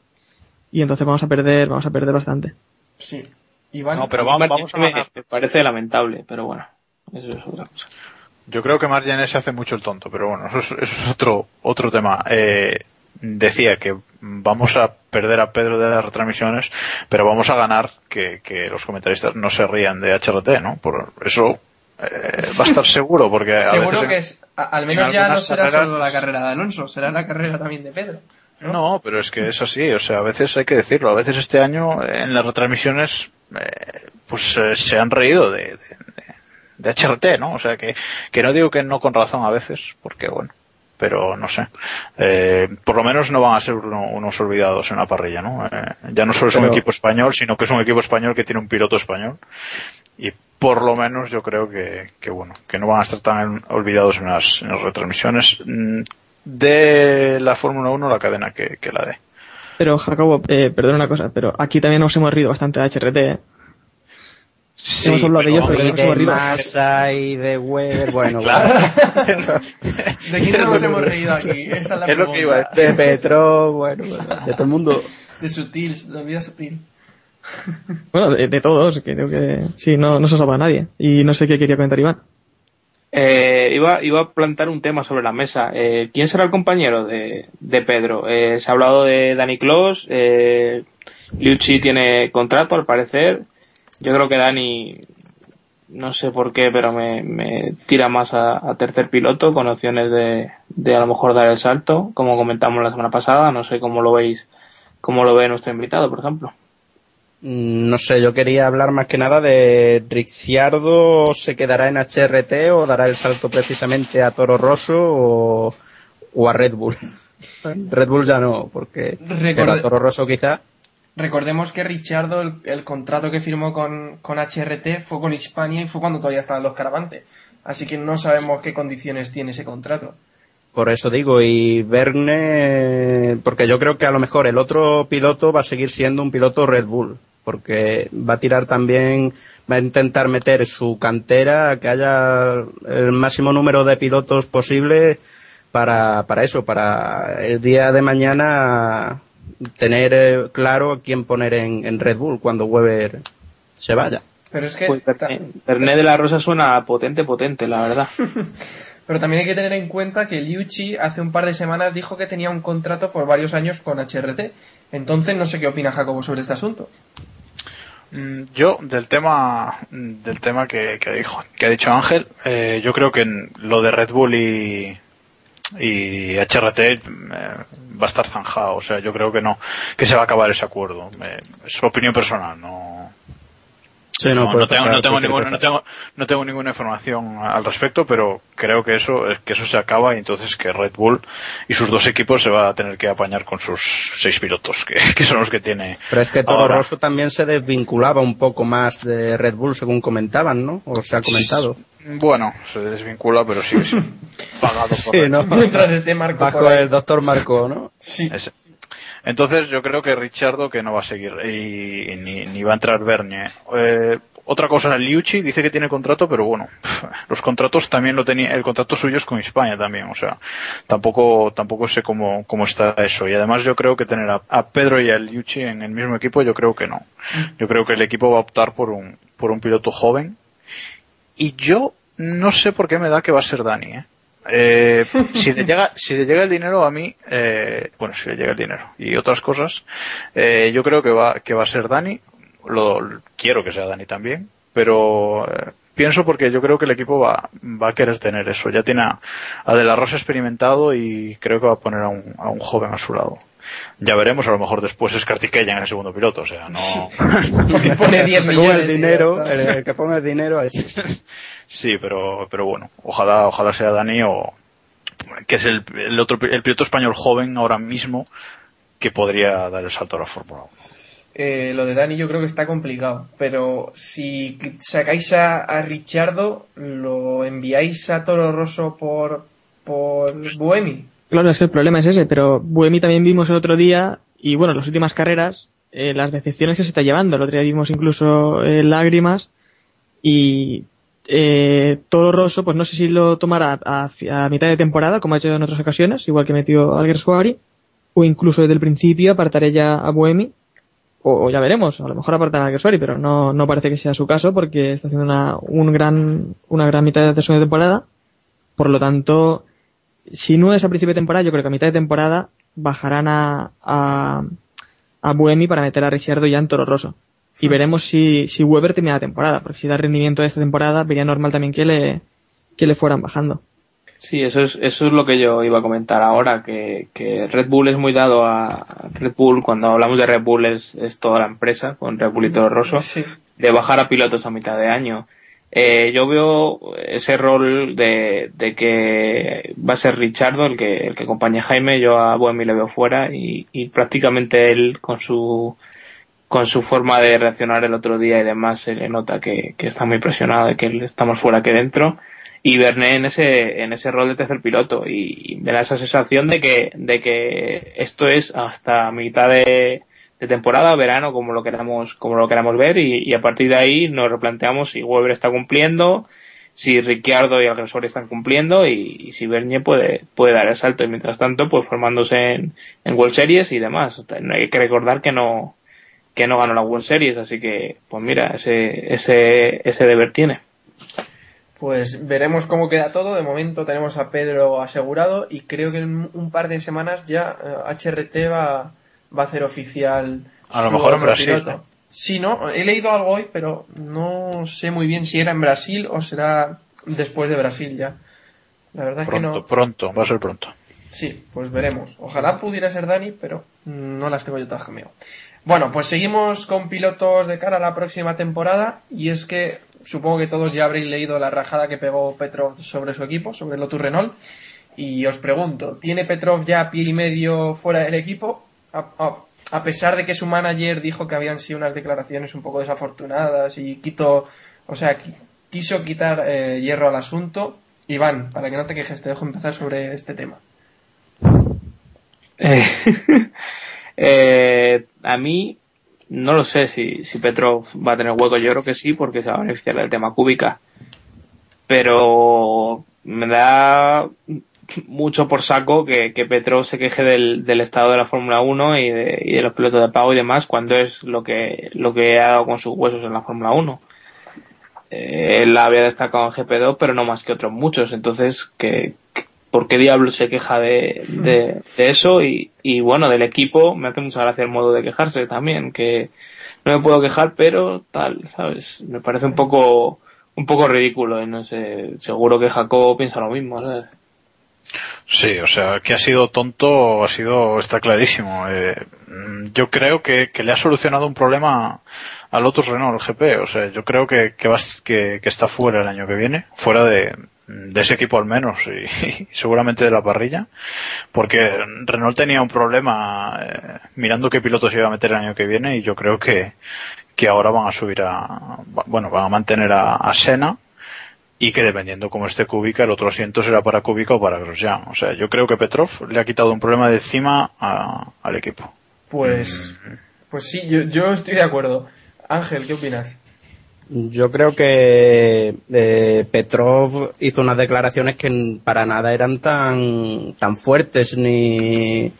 Speaker 6: y entonces vamos a perder, vamos a perder bastante.
Speaker 3: Sí. Iván.
Speaker 7: No, pero vamos, vamos a
Speaker 5: me,
Speaker 7: ganar.
Speaker 5: me parece lamentable, pero bueno, eso es otra cosa.
Speaker 7: Yo creo que Margenes se hace mucho el tonto, pero bueno, eso es, eso es otro, otro tema. Eh, decía que vamos a perder a Pedro de las retransmisiones, pero vamos a ganar que, que los comentaristas no se rían de HRT, ¿no? Por eso eh, va a estar seguro, porque a
Speaker 3: Seguro
Speaker 7: veces-
Speaker 3: que es, a- al
Speaker 7: en
Speaker 3: menos ya no será
Speaker 7: carreras,
Speaker 3: solo la carrera de Alonso, será la carrera también de Pedro. ¿no?
Speaker 7: No, pero es que es así, o sea, a veces hay que decirlo, a veces este año en las retransmisiones eh, pues eh, se han reído de, de, de- de HRT, ¿no? O sea, que, que no digo que no con razón a veces, porque bueno, pero no sé. Eh, por lo menos no van a ser uno- unos olvidados en la parrilla, ¿no? Eh, ya no solo es un equipo español, sino que es un equipo español que tiene un piloto español. Y por lo menos yo creo que, que bueno, que no van a estar tan olvidados en las, en las retransmisiones mm, de la Fórmula 1 la cadena que, que la dé.
Speaker 6: Pero Jacobo, eh, perdona una cosa, pero aquí también nos hemos reído bastante de HRT, ¿eh?
Speaker 7: Sí,
Speaker 6: Hemos hablado de ellos,
Speaker 7: vamos,
Speaker 6: pero
Speaker 4: Y
Speaker 6: nos hemos
Speaker 4: de. Massa y de Weber, bueno,
Speaker 7: Claro. [laughs]
Speaker 3: ¿De quién nos hemos reído aquí? Esa es la
Speaker 7: Es lo que iba
Speaker 4: de Petro, bueno, bueno, de todo el mundo.
Speaker 3: De Sutil, la vida sutil. [laughs]
Speaker 6: Bueno, de, de todos, creo que sí, no, no se salva a nadie. Y no sé qué quería comentar Iván.
Speaker 5: Eh, iba, iba a plantar un tema sobre la mesa. Eh, ¿Quién será el compañero de, de Pedro? Eh, se ha hablado de Dani Clos. Eh, Liucci tiene contrato, al parecer. Yo creo que Dani, no sé por qué, pero me, me tira más a, a tercer piloto con opciones de, de a lo mejor dar el salto, como comentamos la semana pasada. No sé cómo lo veis, cómo lo ve nuestro invitado, por ejemplo.
Speaker 4: Mm, No sé, yo quería hablar más que nada de Ricciardo se quedará en HRT o dará el salto precisamente a Toro Rosso o, o a Red Bull. Red Bull ya no, porque
Speaker 3: Recorde-
Speaker 4: pero a Toro Rosso quizá.
Speaker 3: Recordemos que Richardo, el, el contrato que firmó con, con HRT fue con Hispania y fue cuando todavía estaban los Caravante. Así que no sabemos qué condiciones tiene ese contrato.
Speaker 4: Por eso digo, y Verne, porque yo creo que a lo mejor el otro piloto va a seguir siendo un piloto Red Bull, porque va a tirar también, va a intentar meter su cantera, que haya el máximo número de pilotos posible para, para eso, para el día de mañana tener eh, claro a quién poner en, en Red Bull cuando Weber se vaya.
Speaker 3: Pero es que
Speaker 5: Pues de la Rosa suena potente, potente, la verdad. [laughs]
Speaker 3: Pero también hay que tener en cuenta que Liucci hace un par de semanas dijo que tenía un contrato por varios años con HRT. Entonces no sé qué opina Jacobo sobre este asunto.
Speaker 7: Mm, Yo, del tema, del tema que, que dijo, que ha dicho Ángel, eh, yo creo que lo de Red Bull y, y HRT eh, va a estar zanjado. O sea, yo creo que no, que se va a acabar ese acuerdo. Eh, es su opinión personal, no,
Speaker 4: Sí,
Speaker 7: no, no tengo, no, tengo ninguna, no, tengo, no tengo ninguna información al respecto, pero creo que eso, que eso se acaba y entonces que Red Bull y sus dos equipos se va a tener que apañar con sus seis pilotos, que, [laughs] que son los que tiene.
Speaker 4: Pero es que Toro
Speaker 7: ahora.
Speaker 4: Rosso también se desvinculaba un poco más de Red Bull, según comentaban, ¿no? O se ha comentado.
Speaker 7: Bueno, se desvincula, pero sigue siendo [laughs] pagado por
Speaker 4: Sí, ¿no?
Speaker 3: Mientras esté Marco
Speaker 4: Bajo
Speaker 3: por ahí.
Speaker 4: el doctor Marco, ¿no?
Speaker 3: Sí.
Speaker 7: Ese. Entonces yo creo que Richardo que no va a seguir y, y ni, ni va a entrar Bernie. Eh, otra cosa, el Liucci dice que tiene contrato, pero bueno, [laughs] los contratos también lo tenía, el contrato suyo es con España también, o sea, tampoco, tampoco sé cómo, cómo está eso. Y además yo creo que tener a, a Pedro y a Liucci en el mismo equipo, yo creo que no. Yo creo que el equipo va a optar por un, por un piloto joven. Y yo no sé por qué me da que va a ser Dani, ¿eh? Eh, [laughs] si le llega si le llega el dinero a mí eh, bueno si le llega el dinero y otras cosas eh, yo creo que va que va a ser Dani. Lo quiero que sea Dani también pero eh, pienso porque yo creo que el equipo va, va a querer tener eso ya tiene a, a De La Rosa experimentado y creo que va a poner a un, a un joven a su lado ya veremos a lo mejor después es Kartikeya en el segundo piloto o sea no
Speaker 3: Porque [laughs] [laughs] pone 10
Speaker 4: Según
Speaker 3: millones.
Speaker 4: el dinero, el, el que ponga el dinero.
Speaker 7: Sí, pero, pero bueno, ojalá, ojalá sea Dani o que es el, el otro el piloto español joven ahora mismo que podría dar el salto a la Fórmula 1.
Speaker 3: Eh, lo de Dani yo creo que está complicado, pero si sacáis a, a Richardo, ¿lo enviáis a Toro Rosso por, por?
Speaker 6: Claro, es que el problema es ese, pero Buemi también vimos el otro día, y bueno, en las últimas carreras, eh, las decepciones que se está llevando. El otro día vimos incluso eh, lágrimas, y eh, Toro Rosso, pues no sé si lo tomará a, a mitad de temporada, como ha hecho en otras ocasiones, igual que metió Alguer Suari, o incluso desde el principio apartaré ya a Buemi, o, o ya veremos, a lo mejor apartará a Alguer Suari, pero no, no parece que sea su caso, porque está haciendo una, un gran, una gran mitad de segunda temporada, por lo tanto, si no es a principio de temporada, yo creo que a mitad de temporada bajarán a, a, a Buemi para meter a Ricciardo ya en Toro Rosso. Y veremos si, si Weber termina la temporada, porque si da rendimiento de esta temporada, vería normal también que le, que le fueran bajando.
Speaker 5: Sí, eso es, eso es lo que yo iba a comentar ahora, que, que Red Bull es muy dado a Red Bull, cuando hablamos de Red Bull es, es toda la empresa, con Red Bull y Toro Rosso,
Speaker 3: Sí.
Speaker 5: de bajar a pilotos a mitad de año. Eh, yo veo ese rol de, de que va a ser Richardo el que, el que acompañe a Jaime, yo a Buemi le veo fuera y, y prácticamente él con su, con su forma de reaccionar el otro día y demás se le nota que, que está muy presionado, de que él está más fuera que dentro y Berné en ese en ese rol de tercer piloto. Y, me da esa sensación de que de que esto es hasta mitad de, temporada verano como lo queramos como lo queramos ver. Y, a partir de ahí nos replanteamos si Weber está cumpliendo si Ricciardo y Alguersuari están cumpliendo y, si Bernier puede puede dar el salto. Y mientras tanto pues formándose en, en World Series y demás. Hay que recordar que no que no ganó la World Series así que pues mira ese ese ese deber tiene
Speaker 3: Pues veremos cómo queda todo. De momento tenemos a Pedro asegurado y creo que en un par de semanas ya eh, HRT va, va a hacer oficial.
Speaker 7: A lo
Speaker 3: su
Speaker 7: mejor en Brasil. ¿eh?
Speaker 3: Sí, no, he leído algo hoy, pero no sé muy bien si era en Brasil o será después de Brasil ya. La verdad es que no.
Speaker 7: pronto, va a ser pronto.
Speaker 3: Sí, pues veremos. Ojalá pudiera ser Dani, pero no las tengo yo todas conmigo. Bueno, pues seguimos con pilotos de cara a la próxima temporada y es que supongo que todos ya habréis leído la rajada que pegó Petrov sobre su equipo, sobre Lotus Renault. Y os pregunto, ¿tiene Petrov ya pie y medio fuera del equipo? A, pesar de que su manager dijo que habían sido unas declaraciones un poco desafortunadas y quitó, o sea, qui- quiso quitar eh, hierro al asunto. Iván, para que no te quejes, te dejo empezar sobre este tema.
Speaker 5: Eh, [laughs] eh, a mí no lo sé si, si Petrov va a tener hueco, yo creo que sí, porque se va a beneficiar del tema cúbica. Pero me da mucho por saco que, que Petrov se queje del, del estado de la Fórmula 1 y de, y de los pilotos de pago y demás, cuando es lo que, lo que ha dado con sus huesos en la Fórmula 1. eh, él había destacado en GP2, pero no más que otros muchos. Entonces, que, que- ¿por qué diablos se queja de, de, de eso? Y, y bueno, del equipo me hace mucha gracia el modo de quejarse también, que no me puedo quejar, pero tal, ¿sabes? Me parece un poco, un poco ridículo y no sé, seguro que Jacob piensa lo mismo, ¿sabes?
Speaker 7: Sí, o sea, que ha sido tonto, ha sido, está clarísimo. Eh, mm, yo creo que, que le ha solucionado un problema al otro Renault, el GP. O sea, yo creo que, que, va, que, que está fuera el año que viene, fuera de, de ese equipo al menos, y, [laughs] y seguramente de la parrilla, porque Renault tenía un problema eh, mirando qué pilotos iba a meter el año que viene, y yo creo que, que ahora van a subir a, bueno, van a mantener a, a Senna, y que dependiendo cómo esté Kubica, el otro asiento será para Kubica o para Grosjean. O sea, yo creo que Petrov le ha quitado un problema de encima a- al equipo.
Speaker 3: Pues, pues sí, yo, yo estoy de acuerdo. Ángel, ¿qué opinas?
Speaker 4: Yo creo que eh, Petrov hizo unas declaraciones que para nada eran tan, tan fuertes ni,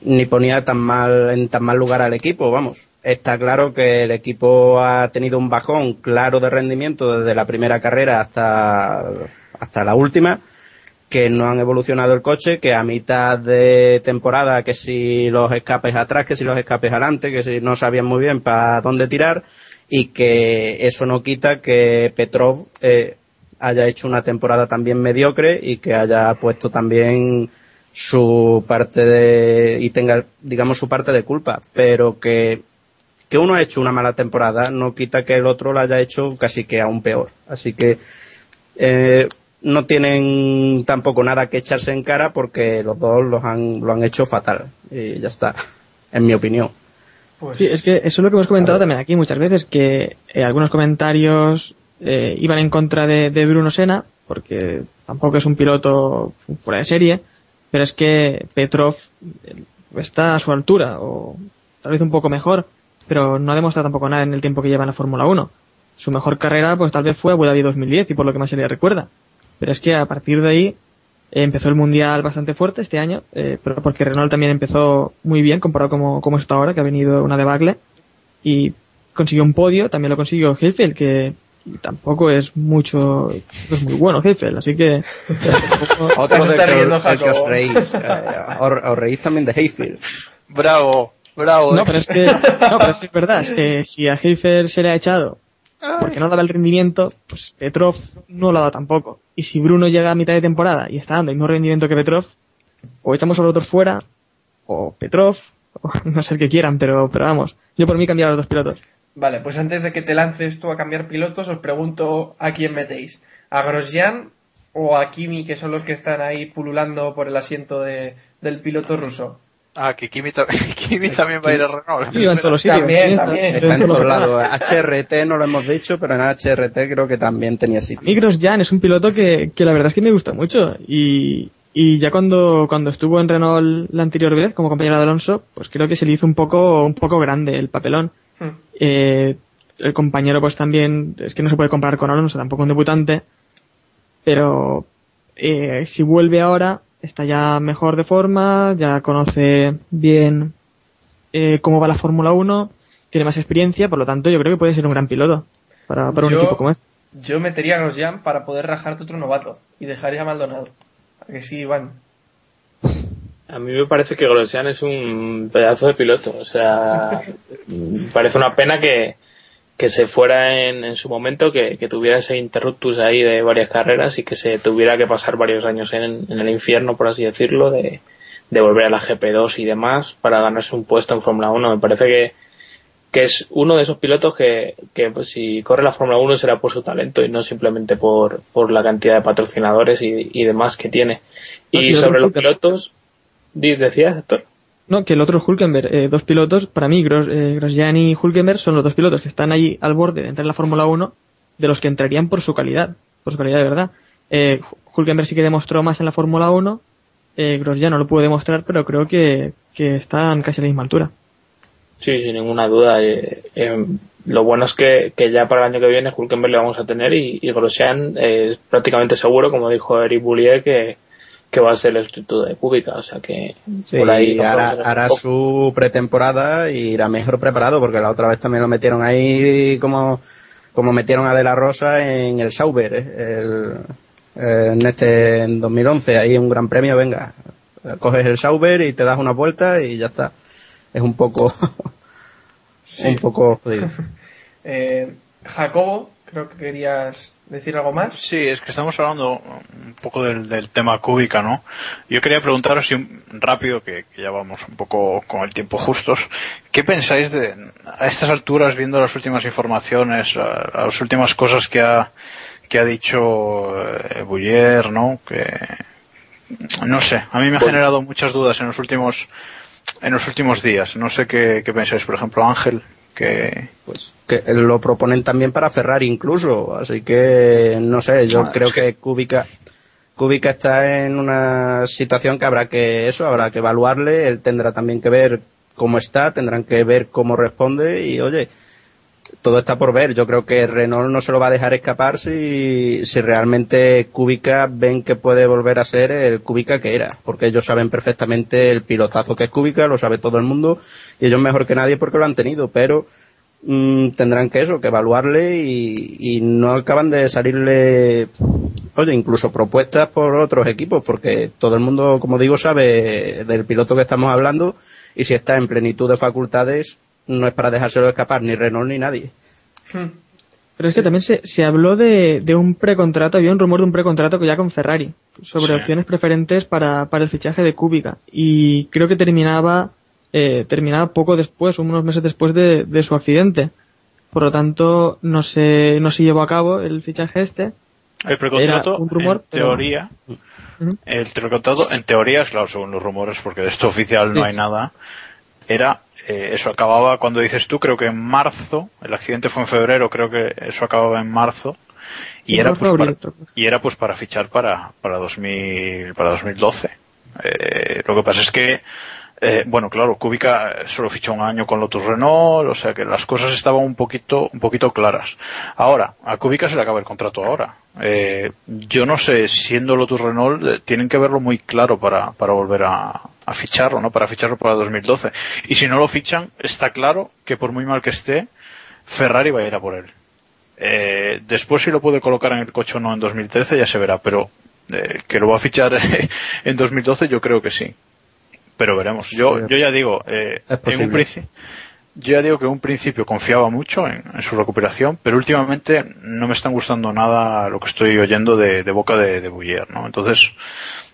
Speaker 4: ni ponía tan mal, en tan mal lugar al equipo, vamos. Está claro que el equipo ha tenido un bajón claro de rendimiento desde la primera carrera hasta, hasta la última, que no han evolucionado el coche, que a mitad de temporada, que si los escapes atrás, que si los escapes adelante, que si no sabían muy bien para dónde tirar, y que eso no quita que Petrov eh, haya hecho una temporada también mediocre y que haya puesto también su parte de y tenga digamos su parte de culpa. Pero que que uno ha hecho una mala temporada no quita que el otro la haya hecho casi que aún peor. Así que eh, no tienen tampoco nada que echarse en cara porque los dos los han, lo han hecho fatal. Y ya está en mi opinión
Speaker 3: Pues,
Speaker 6: Sí, es que eso es lo que hemos comentado también aquí muchas veces, que eh, algunos comentarios eh, iban en contra de, Bruno Senna, porque tampoco es un piloto fuera de serie, pero es que Petrov eh, está a su altura, o tal vez un poco mejor, pero no ha demostrado tampoco nada en el tiempo que lleva en la Fórmula 1. Su mejor carrera, pues tal vez fue Abu Dhabi 2010, y por lo que más se le recuerda. Pero es que a partir de ahí empezó el mundial bastante fuerte este año, eh, pero porque Renault también empezó muy bien comparado como, como está ahora, que ha venido una debacle, y consiguió un podio, también lo consiguió Heifel, que tampoco es mucho, no es muy bueno Heifel, así que tampoco- [laughs]
Speaker 4: otro de que, que os reís eh, os, reís también de Hayfield
Speaker 7: Bravo, bravo.
Speaker 6: No, pero es que, no, pero es que es verdad, es que si a Heifer se le ha echado porque no daba el rendimiento, pues Petrov no lo ha dado tampoco. Y si Bruno llega a mitad de temporada y está dando el mismo rendimiento que Petrov, o echamos a los otros fuera, o Petrov, o [laughs] no sé el que quieran, pero, pero vamos, yo por mí cambiar a los dos pilotos.
Speaker 3: Vale, pues antes de que te lances tú a cambiar pilotos, os pregunto a quién metéis. ¿A Grosjean o a Kimi, que son los que están ahí pululando por el asiento de, del piloto ruso?
Speaker 7: Ah, que Kimi, ta- [laughs] Kimi también va a ir a Renault.
Speaker 6: Sí, va en todos los sitios.
Speaker 3: También, también.
Speaker 4: está en todos lados HRT no lo hemos dicho pero en HRT creo que también tenía sitio
Speaker 6: Grosjean es un piloto que, que la verdad es que me gusta mucho y, y ya cuando, cuando estuvo en Renault la anterior vez como compañero de Alonso, pues creo que se le hizo un poco, un poco grande el papelón.
Speaker 3: Hmm.
Speaker 6: Eh, el compañero pues también, es que no se puede comparar con Alonso, tampoco un debutante, pero eh, si vuelve ahora está ya mejor de forma, ya conoce bien eh, cómo va la Fórmula 1, tiene más experiencia, por lo tanto yo creo que puede ser un gran piloto para, para un equipo como este.
Speaker 3: Yo metería a Grosjean para poder rajarte otro novato y dejaría a Maldonado. ¿A que sí, Iván?
Speaker 5: A mí me parece que Grosjean es un pedazo de piloto. O sea, [laughs] parece una pena que, que se fuera en, en su momento, que, que tuviera ese interruptus ahí de varias carreras y que se tuviera que pasar varios años en, en el infierno, por así decirlo, de, de volver a la GP2 y demás para ganarse un puesto en Fórmula 1. Me parece que, que es uno de esos pilotos que, que pues, si corre la Fórmula 1 será por su talento y no simplemente por, por la cantidad de patrocinadores y, y demás que tiene.
Speaker 6: No,
Speaker 5: Y sobre los pilotos, decías, Héctor.
Speaker 6: No, que el otro Hulkenberg. Eh, dos pilotos, para mí, Gros, eh, Grosjean y Hulkenberg son los dos pilotos que están ahí al borde de entrar en la Fórmula 1, de los que entrarían por su calidad, por su calidad de verdad. Eh, Hulkenberg sí que demostró más en la Fórmula 1, eh, Grosjean no lo pudo demostrar, pero creo que, que están casi a la misma altura.
Speaker 5: Sí, sin ninguna duda. Eh, eh, lo bueno es que, que ya para el año que viene Hulkenberg le vamos a tener y, Grosjean eh, es prácticamente seguro, como dijo Eric Boulier, que, que va a ser el sustituto de Kubica. O sea que
Speaker 4: Sí,
Speaker 5: por ahí
Speaker 4: hará, su pretemporada y irá mejor preparado porque la otra vez también lo metieron ahí como como metieron a De La Rosa en el Sauber, ¿eh? el, en este en 2011, ahí un gran premio, venga, coges el Sauber y te das una vuelta y ya está. Es un poco, [laughs] un poco jodido. [laughs]
Speaker 3: Eh, Jacobo, creo que querías decir algo más.
Speaker 7: Sí, es que estamos hablando un poco del, del tema cúbica, ¿no? Yo quería preguntaros si un- rápido, que, que ya vamos un poco con el tiempo justos, ¿qué pensáis de, a estas alturas, viendo las últimas informaciones, la- las últimas cosas que ha, que ha dicho eh, Buller, ¿no? Que, no sé, a mí me ha generado muchas dudas en los últimos, en los últimos días. No sé qué, qué pensáis, por ejemplo, Ángel, que,
Speaker 4: Pues que lo proponen también para Ferrari incluso, así que no sé, yo
Speaker 7: Ah,
Speaker 4: creo
Speaker 7: es que-
Speaker 4: que Kubica Kubica está en una situación que habrá que eso, habrá que evaluarle, él tendrá también que ver cómo está, tendrán que ver cómo responde y oye, todo está por ver. Yo creo que Renault no se lo va a dejar escapar si, si realmente Kubica ven que puede volver a ser el Kubica que era, porque ellos saben perfectamente el pilotazo que es Kubica, lo sabe todo el mundo y ellos mejor que nadie porque lo han tenido, pero mm, tendrán que eso, que evaluarle y, y no acaban de salirle, oye, incluso propuestas por otros equipos, porque todo el mundo, como digo, sabe del piloto que estamos hablando y si está en plenitud de facultades, no es para dejárselo escapar ni Renault ni nadie.
Speaker 6: Pero es que también se, se habló de, de un precontrato, había un rumor de un precontrato que ya con Ferrari, sobre
Speaker 7: Sí.
Speaker 6: opciones preferentes para, para el fichaje de Kubica. Y creo que terminaba, eh, terminaba poco después, unos meses después de, de su accidente. Por lo tanto, no se, no se llevó a cabo el fichaje este.
Speaker 7: El precontrato,
Speaker 6: Era un rumor,
Speaker 7: en
Speaker 6: pero-
Speaker 7: teoría, el precontrato, en teoría, es claro, según los rumores, porque de esto oficial no
Speaker 6: Sí.
Speaker 7: hay nada, era, eh, eso acababa cuando dices tú, creo que en marzo, el accidente fue en febrero, creo que eso acababa en marzo, y era pues para, y era pues para fichar para, para 2000, para 2012. Eh, lo que pasa es que, eh, bueno, claro, Kubica eh, solo fichó un año con Lotus Renault, o sea que las cosas estaban un poquito, un poquito claras. Ahora, a Kubica se le acaba el contrato ahora. Eh, yo no sé, siendo Lotus Renault, tienen que verlo muy claro para, para volver a, a ficharlo, ¿no? Para ficharlo para 2012. Y si no lo fichan, está claro que por muy mal que esté, Ferrari va a ir a por él. Eh, después si lo puede colocar en el coche o no en 2013 ya se verá, pero eh, que lo va a fichar [laughs] en 2012 yo creo que sí. Pero veremos. Yo,
Speaker 4: Sí.
Speaker 7: yo ya digo, eh, en un yo ya digo que en un principio confiaba mucho en, en su recuperación, pero últimamente no me están gustando nada lo que estoy oyendo de, de boca de, de Bouyer, ¿no? Entonces,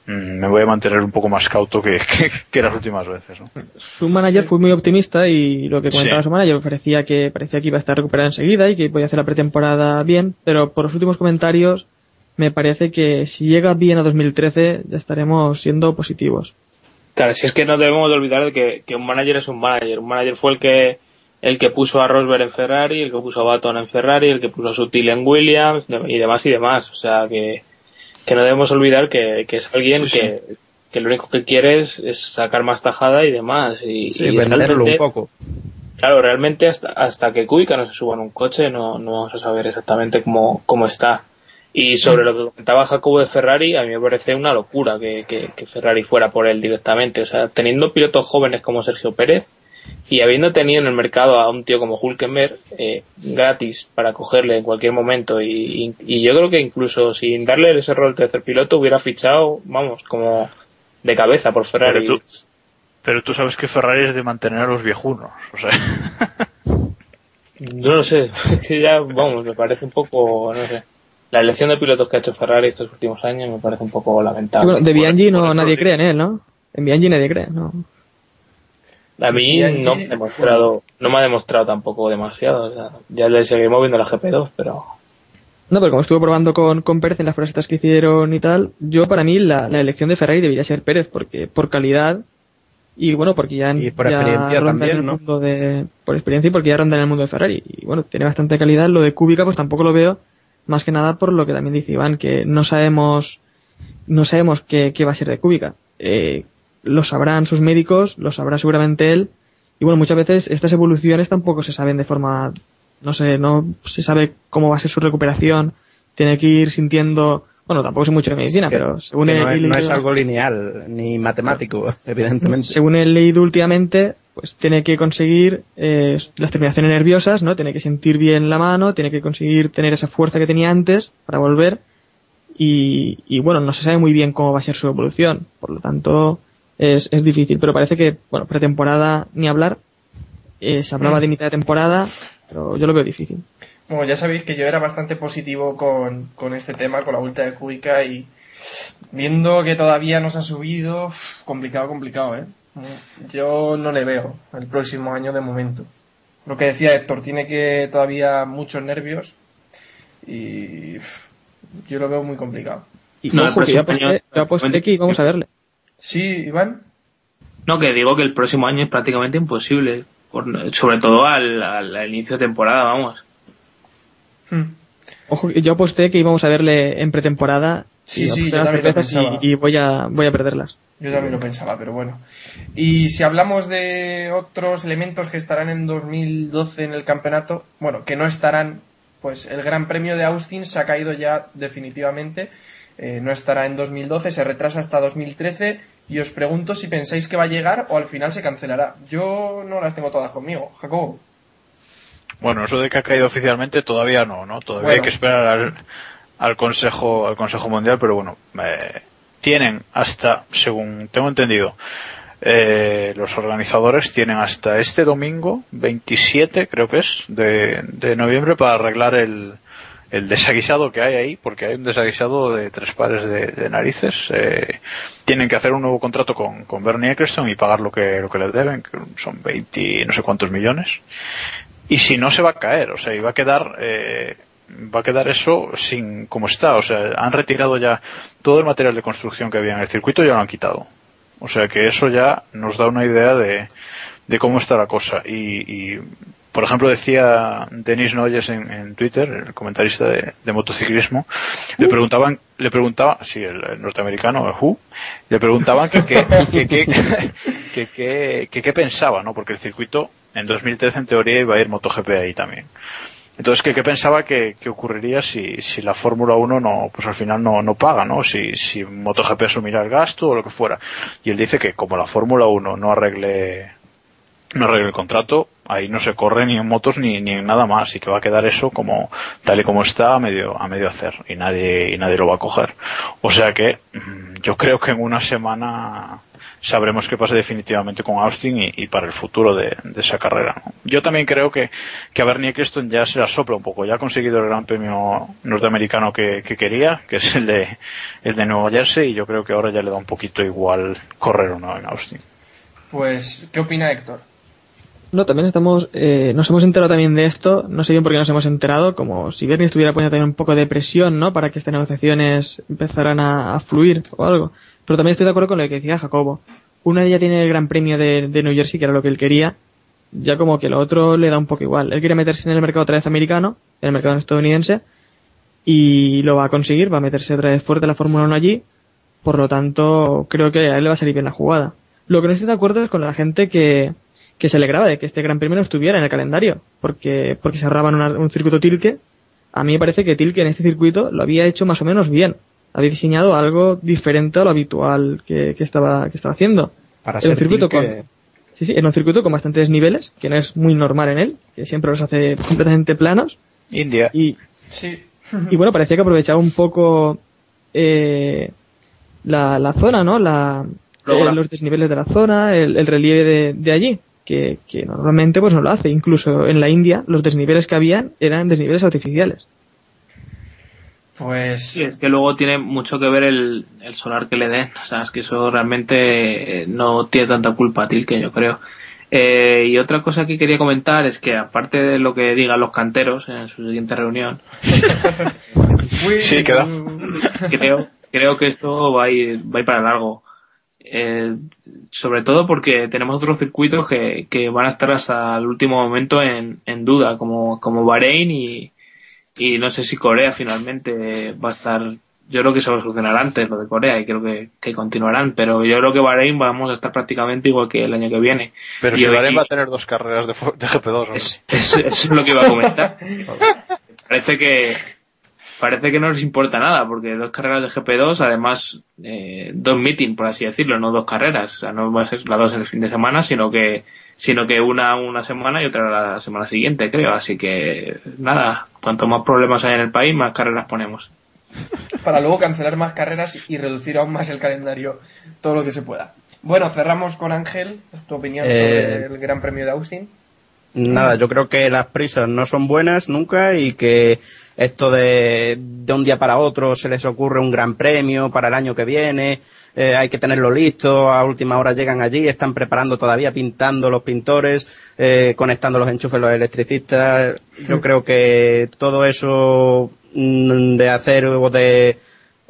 Speaker 7: me voy a mantener un poco más cauto que, [laughs] que, que las últimas veces, ¿no?
Speaker 6: Su manager fue muy optimista y lo que comentaba
Speaker 7: Sí.
Speaker 6: su manager parecía que, parecía que iba a estar recuperado enseguida y que podía hacer la pretemporada bien, pero por los últimos comentarios me parece que si llega bien a 2013 ya estaremos siendo positivos.
Speaker 5: Claro, si es que no debemos de olvidar de que, que un manager es un manager. Un manager fue el que el que puso a Rosberg en Ferrari, el que puso a Baton en Ferrari, el que puso a Sutil en Williams y demás y demás. O sea que, que no debemos olvidar que, que es alguien
Speaker 7: Sí, sí.
Speaker 5: que, que lo único que quiere es, es sacar más tajada y demás. Y,
Speaker 4: Sí,
Speaker 5: y
Speaker 4: venderlo un poco.
Speaker 5: Claro, realmente hasta, hasta que Kubica no se suba en un coche no, no vamos a saber exactamente cómo, cómo está. Y sobre lo que comentaba Jacobo de Ferrari, a mí me parece una locura que, que, que Ferrari fuera por él directamente. O sea, teniendo pilotos jóvenes como Sergio Pérez y habiendo tenido en el mercado a un tío como Hulkenberg eh, gratis para cogerle en cualquier momento y, y- y yo creo que incluso sin darle ese rol de tercer piloto hubiera fichado, vamos, como de cabeza por Ferrari.
Speaker 7: Pero tú- Pero tú sabes que Ferrari es de mantener a los viejunos, o sea,
Speaker 5: No lo sé, [laughs] es que ya, vamos, me parece un poco, no sé. La elección de pilotos que ha hecho Ferrari estos últimos años me parece un poco lamentable.
Speaker 6: bueno, de Bianchi no nadie cree en él, ¿no? En Bianchi nadie cree, ¿no?
Speaker 5: A mí no me ha demostrado, no me ha demostrado tampoco demasiado. O sea, ya le seguimos viendo la GP2, pero
Speaker 6: No, pero como estuve probando con, con Pérez en las pruebas estas que hicieron y tal, yo para mí la, la elección de Ferrari debería ser Pérez, porque por calidad y bueno, porque ya,
Speaker 4: Y por
Speaker 6: ya
Speaker 4: experiencia
Speaker 6: ronda
Speaker 4: también,
Speaker 6: en el
Speaker 4: ¿no?
Speaker 6: mundo de, por experiencia y porque ya ronda en el mundo de Ferrari. Y bueno, tiene bastante calidad. Lo de Kubica pues tampoco lo veo, más que nada por lo que también dice Iván, que no sabemos, no sabemos qué, qué va a ser de Kubica. Eh, lo sabrán sus médicos, lo sabrá seguramente él. Y bueno, muchas veces estas evoluciones tampoco se saben de forma, no sé, no se sabe cómo va a ser su recuperación. Tiene que ir sintiendo, bueno, tampoco sé mucho de medicina,
Speaker 4: Que-
Speaker 6: pero según
Speaker 4: que
Speaker 6: he,
Speaker 4: no,
Speaker 6: he
Speaker 4: es, no
Speaker 6: leído-
Speaker 4: es algo lineal ni matemático, evidentemente.
Speaker 6: según he leído últimamente, pues tiene que conseguir eh, las terminaciones nerviosas, ¿no? Tiene que sentir bien la mano, tiene que conseguir tener esa fuerza que tenía antes para volver y, y bueno, no se sabe muy bien cómo va a ser su evolución, por lo tanto es, es difícil, pero parece que, bueno, pretemporada ni hablar, eh, se hablaba de mitad de temporada, pero yo lo veo difícil.
Speaker 3: Bueno, ya sabéis que yo era bastante positivo con, con este tema, con la vuelta de Kubica y viendo que todavía no se ha subido, complicado, complicado, ¿eh? Yo no le veo el próximo año de momento. Lo que decía Héctor, tiene que todavía muchos nervios y yo lo veo muy complicado.
Speaker 6: Y
Speaker 5: No,
Speaker 6: ojo, que yo aposté, yo aposté que íbamos a verle.
Speaker 3: Sí, Iván.
Speaker 5: No, que digo que el próximo año es prácticamente imposible. por- sobre todo al, al- al inicio de temporada, vamos.
Speaker 3: Hmm.
Speaker 6: Ojo, que yo aposté que íbamos a verle en pretemporada.
Speaker 3: Sí,
Speaker 6: y
Speaker 3: sí, yo también lo pensaba.
Speaker 6: y, y voy a voy a perderlas.
Speaker 3: Yo también lo pensaba, pero bueno. Y si hablamos de otros elementos que estarán en 2012 en el campeonato, bueno, que no estarán, pues el Gran Premio de Austin se ha caído ya definitivamente. Eh, no estará en 2012, se retrasa hasta 2013 y os pregunto si pensáis que va a llegar o al final se cancelará. Yo no las tengo todas conmigo, Jacobo.
Speaker 7: Bueno, eso de que ha caído oficialmente todavía no, ¿no? Todavía
Speaker 3: Bueno.
Speaker 7: hay que esperar al, al Consejo, al Consejo Mundial, pero bueno, eh, tienen hasta, según tengo entendido, eh, los organizadores tienen hasta este domingo, 27 creo que es, de, de noviembre para arreglar el, el desaguisado que hay ahí, porque hay un desaguisado de tres pares de, narices. Eh, tienen que hacer un nuevo contrato con, con Bernie Eccleston y pagar lo que, lo que les deben, que son 20 no sé cuántos millones y si no se va a caer, o sea, y va a quedar, eh, va a quedar eso sin como está, o sea, han retirado ya todo el material de construcción que había en el circuito y ya lo han quitado. O sea que eso ya nos da una idea de, de cómo está la cosa. Y, y, por ejemplo, decía Denis Noyes en, en Twitter, el comentarista de, de motociclismo, le preguntaban, le preguntaba, sí, el, el norteamericano, el Who, le preguntaban que qué que, que, que, que, que qué pensaba, ¿no? Porque el circuito en 2013 en teoría iba a ir MotoGP ahí también. Entonces, ¿qué, qué pensaba que, que ocurriría si, si la Fórmula 1 no, pues al final no, no paga, ¿no? Si, si MotoGP asumirá el gasto o lo que fuera. Y él dice que como la Fórmula 1 no arregle, no arregle el contrato, ahí no se corre ni en motos ni, ni en nada más y que va a quedar eso como, tal y como está a medio, a medio hacer y nadie, y nadie lo va a coger. O sea que, mm, yo creo que en una semana, sabremos qué pasa definitivamente con Austin y, para el futuro de, esa carrera. Yo también creo que, que a Bernie Eccleston ya se la sopla un poco. Ya ha conseguido el gran premio norteamericano que, que quería, que es el de, el de Nueva Jersey, y yo creo que ahora ya le da un poquito igual correr o no en Austin.
Speaker 3: Pues, ¿qué opina Héctor?
Speaker 6: No, también estamos, eh, nos hemos enterado también de esto, no sé bien por qué nos hemos enterado, como si Bernie estuviera poniendo también un poco de presión, ¿no? Para que estas negociaciones empezaran a, fluir o algo. Pero también estoy de acuerdo con lo que decía Jacobo. Una ya tiene el Gran Premio de, de New Jersey, que era lo que él quería, ya como que lo otro le da un poco igual. Él quiere meterse en el mercado otra vez americano, en el mercado estadounidense, y lo va a conseguir, va a meterse otra vez fuerte la Fórmula 1 allí, por lo tanto creo que a él le va a salir bien la jugada. Lo que no estoy de acuerdo es con la gente que, que se alegraba de que este Gran Premio no estuviera en el calendario, porque, porque se ahorraban una- un circuito Tilke. A mí me parece que Tilke en este circuito lo había hecho más o menos bien. Había diseñado algo diferente a lo habitual que, que estaba, que estaba haciendo.
Speaker 4: Para ser
Speaker 6: circuito
Speaker 4: Tilke-
Speaker 6: con, sí, sí, era un circuito con bastantes niveles, que no es muy normal en él, que siempre los hace completamente planos.
Speaker 7: India.
Speaker 6: Y,
Speaker 3: Sí.
Speaker 6: y bueno, parecía que aprovechaba un poco eh, la, la zona, ¿no? La, eh, los desniveles de la zona, el, el relieve de, de allí, que, que normalmente pues no lo hace. Incluso en la India los desniveles que habían eran desniveles artificiales.
Speaker 3: Pues,
Speaker 5: Sí, es que luego tiene mucho que ver el, el solar que le den. O sea, es que eso realmente eh, no tiene tanta culpa Tilke, yo creo. Eh, y otra cosa que quería comentar es que aparte de lo que digan los canteros en su siguiente reunión, [laughs]
Speaker 7: Sí, queda.
Speaker 5: creo, creo que esto va a ir, va a ir para largo. Eh, sobre todo porque tenemos otros circuitos que, que van a estar hasta el último momento en, en duda, como, como Bahrein y, y no sé si Corea finalmente va a estar. Yo creo que se va a solucionar antes lo de Corea y creo que, que continuarán, pero yo creo que Bahrein vamos a estar prácticamente igual que el año que viene.
Speaker 7: Pero
Speaker 5: Y
Speaker 7: si Bahrein va a tener dos carreras de, de GP2. hombre.
Speaker 5: es, es- eso es lo que iba a comentar. [laughs] Parece que, parece que no les importa nada, porque dos carreras de GP2, además, eh, dos meetings, por así decirlo, no dos carreras. O sea, no va a ser las dos en el fin de semana, sino que, sino que una una semana y otra la semana siguiente, creo. Así que, nada, cuanto más problemas hay en el país, más carreras ponemos. [laughs]
Speaker 3: Para luego cancelar más carreras y reducir aún más el calendario todo lo que se pueda. Bueno, cerramos con Ángel, tu opinión
Speaker 4: Eh,
Speaker 3: sobre el Gran Premio de Austin.
Speaker 4: Nada, yo creo que las prisas no son buenas nunca y que esto de, de un día para otro se les ocurre un gran premio para el año que viene, eh, hay que tenerlo listo, a última hora llegan allí, están preparando todavía, pintando los pintores, eh, conectando los enchufes los electricistas. Yo creo que todo eso mm, de hacer o de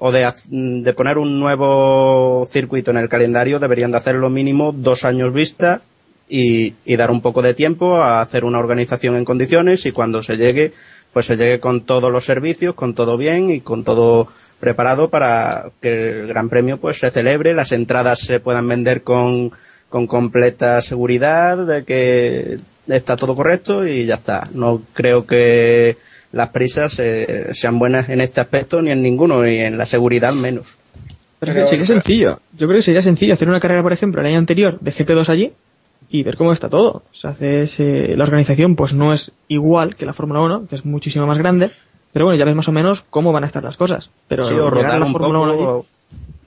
Speaker 4: o de, de poner un nuevo circuito en el calendario deberían de hacerlo mínimo dos años vista y, y dar un poco de tiempo a hacer una organización en condiciones y cuando se llegue, pues se llegue con todos los servicios, con todo bien y con todo preparado para que el Gran Premio pues se celebre, las entradas se puedan vender con, con completa seguridad de que está todo correcto y ya está. No creo que las prisas eh, sean buenas en este aspecto ni en ninguno y en la seguridad menos.
Speaker 6: Pero,
Speaker 3: Pero-
Speaker 6: sería sencillo. Yo creo que sería sencillo hacer una carrera, por ejemplo, el año anterior de GP2 allí y ver cómo está todo. O sea, haces, eh, la organización pues no es igual que la Fórmula 1, que es muchísimo más grande, pero bueno, ya ves más o menos cómo van a estar las cosas. Pero
Speaker 4: Sí, o rodar
Speaker 6: la
Speaker 4: un
Speaker 6: Fórmula 1 allí-
Speaker 4: poco.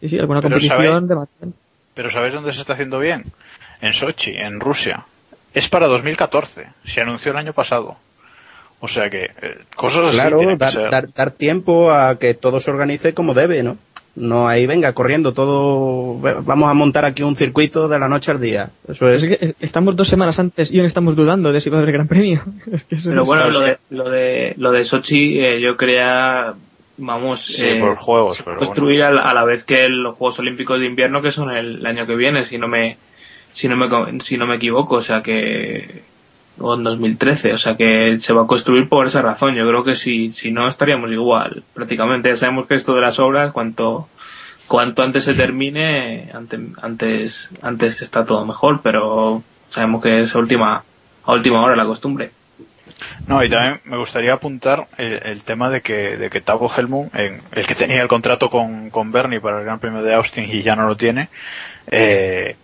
Speaker 6: sí, sí, alguna
Speaker 7: Pero
Speaker 6: competición
Speaker 7: sabe-
Speaker 6: de Batman.
Speaker 7: Pero ¿sabéis dónde se está haciendo bien? En Sochi, en Rusia. Es para 2014. Se anunció el año pasado. O sea que eh, cosas así
Speaker 4: Claro,
Speaker 7: tienen que
Speaker 4: dar, dar, dar tiempo a que todo se organice como debe, ¿no? No ahí venga corriendo todo. Vamos a montar aquí un circuito de la noche al día. Eso es.
Speaker 6: es que eh, estamos dos semanas antes y aún estamos dudando de si va a haber Gran Premio. [laughs] Es que eso
Speaker 5: Pero bueno, lo de, lo de, lo de Sochi, eh, yo creía, vamos,
Speaker 7: Sí,
Speaker 5: eh,
Speaker 7: por juegos, pero
Speaker 5: construir a, la- a la vez que los Juegos Olímpicos de Invierno, que son el, año que viene, si no me, si no me, co- si no me equivoco, o sea que, o en 2013, o sea que se va a construir por esa razón. Yo creo que si, si no estaríamos igual, prácticamente. Ya sabemos que esto de las obras, cuanto, cuanto antes se termine, ante- antes, antes está todo mejor, pero sabemos que es a última, a última hora la costumbre.
Speaker 7: No, y también me gustaría apuntar el, tema de que, de que Tavo Helmut, el que tenía el contrato con, con Bernie para el Gran Premio de Austin y ya no lo tiene, eh,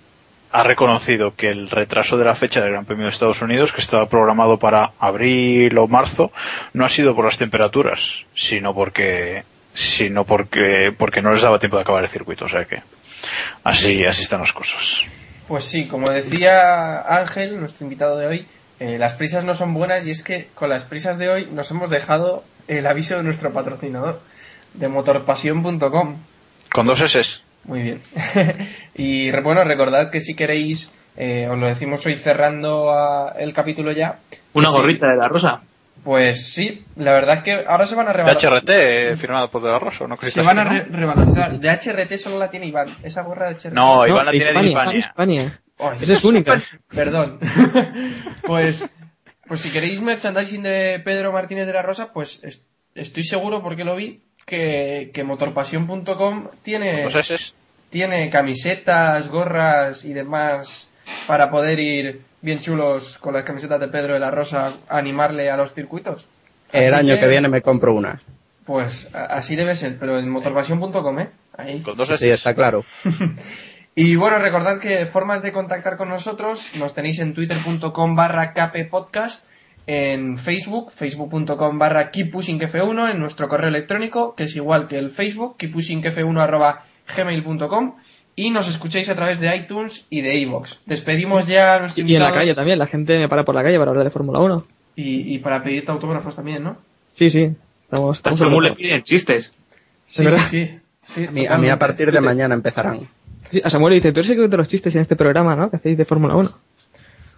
Speaker 7: ha reconocido que el retraso de la fecha del Gran Premio de Estados Unidos, que estaba programado para abril o marzo, no ha sido por las temperaturas, sino porque sino porque porque no les daba tiempo de acabar el circuito, o sea que así así están las cosas.
Speaker 3: Pues sí, como decía Ángel, nuestro invitado de hoy, eh, las prisas no son buenas y es que con las prisas de hoy nos hemos dejado el aviso de nuestro patrocinador, de motorpasión.com.
Speaker 7: Con dos S.
Speaker 3: Muy bien. [laughs] y re- bueno, recordad que si queréis, eh, os lo decimos hoy cerrando a- el capítulo ya.
Speaker 5: Una
Speaker 3: que sí,
Speaker 5: gorrita de la rosa.
Speaker 3: Pues sí, la verdad es que ahora se van a
Speaker 7: De
Speaker 3: revalorizar.
Speaker 7: HRT, eh, firmado por De La Rosa, ¿no?
Speaker 3: Se van a re-. De HRT solo la tiene Iván. Esa gorra de HRT.
Speaker 7: No,
Speaker 6: No,
Speaker 7: Iván la tiene de
Speaker 6: Hispania,
Speaker 7: Hispania.
Speaker 6: Hispania.
Speaker 3: Ay.
Speaker 6: Esa es única. [laughs]
Speaker 3: Perdón. [laughs] pues, pues si queréis merchandising de Pedro Martínez de la Rosa, pues es- estoy seguro, porque lo vi, que, que motorpasión.com tiene,
Speaker 7: Dos S.
Speaker 3: tiene camisetas, gorras y demás para poder ir bien chulos con las camisetas de Pedro de la Rosa a animarle a los circuitos.
Speaker 4: El año que viene me compro una.
Speaker 3: Pues así debe ser, pero en motorpasión.com, ¿eh? Ahí.
Speaker 7: Con dos
Speaker 4: sí, está claro. [laughs]
Speaker 3: Y bueno, recordad que formas de contactar con nosotros nos tenéis en twitter.com barra kppodcast, en Facebook, facebook.com barra keeppushingf1, en nuestro correo electrónico, que es igual que el Facebook, keeppushingf1 arroba gmail.com, y nos escucháis a través de iTunes y de iVoox. Despedimos ya a nuestros
Speaker 6: Y en la calle también, la gente me para por la calle para hablar de Fórmula 1.
Speaker 3: Y, y para pedirte autógrafos también, ¿no?
Speaker 6: Sí, sí. Estamos,
Speaker 5: A
Speaker 6: estamos
Speaker 5: Samu le piden chistes.
Speaker 3: Sí, sí, sí. Sí,
Speaker 4: A mí, a mí a partir de mañana empezarán.
Speaker 6: Sí, a Samuel le dice, tú eres el que cuenta los chistes en este programa, ¿no? Que hacéis de Fórmula 1.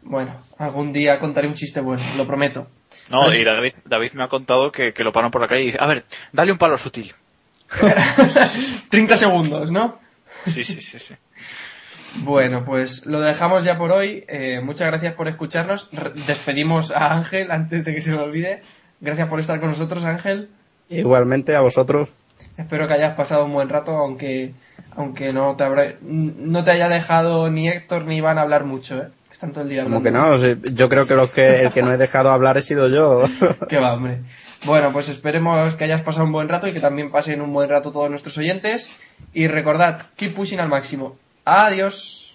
Speaker 3: Bueno, algún día contaré un chiste bueno, lo prometo.
Speaker 7: No, y David, David me ha contado que, que lo paran por la calle y dice, a ver, dale un palo sutil. [laughs]
Speaker 3: 30 segundos, ¿no?
Speaker 7: Sí, sí, sí, sí.
Speaker 3: Bueno, pues lo dejamos ya por hoy. Eh, muchas gracias por escucharnos. Re- despedimos a Ángel antes de que se me olvide. Gracias por estar con nosotros, Ángel.
Speaker 4: Igualmente a vosotros.
Speaker 3: Espero que hayas pasado un buen rato, aunque aunque no te habrá- no te haya dejado ni Héctor ni Iván hablar mucho, ¿eh? Están todo el día.
Speaker 4: Como que no, yo creo que, los que el que no he dejado hablar he sido yo. [laughs]
Speaker 3: Qué va, hombre. Bueno, pues esperemos que hayas pasado un buen rato y que también pasen un buen rato todos nuestros oyentes. Y recordad, keep pushing al máximo. Adiós.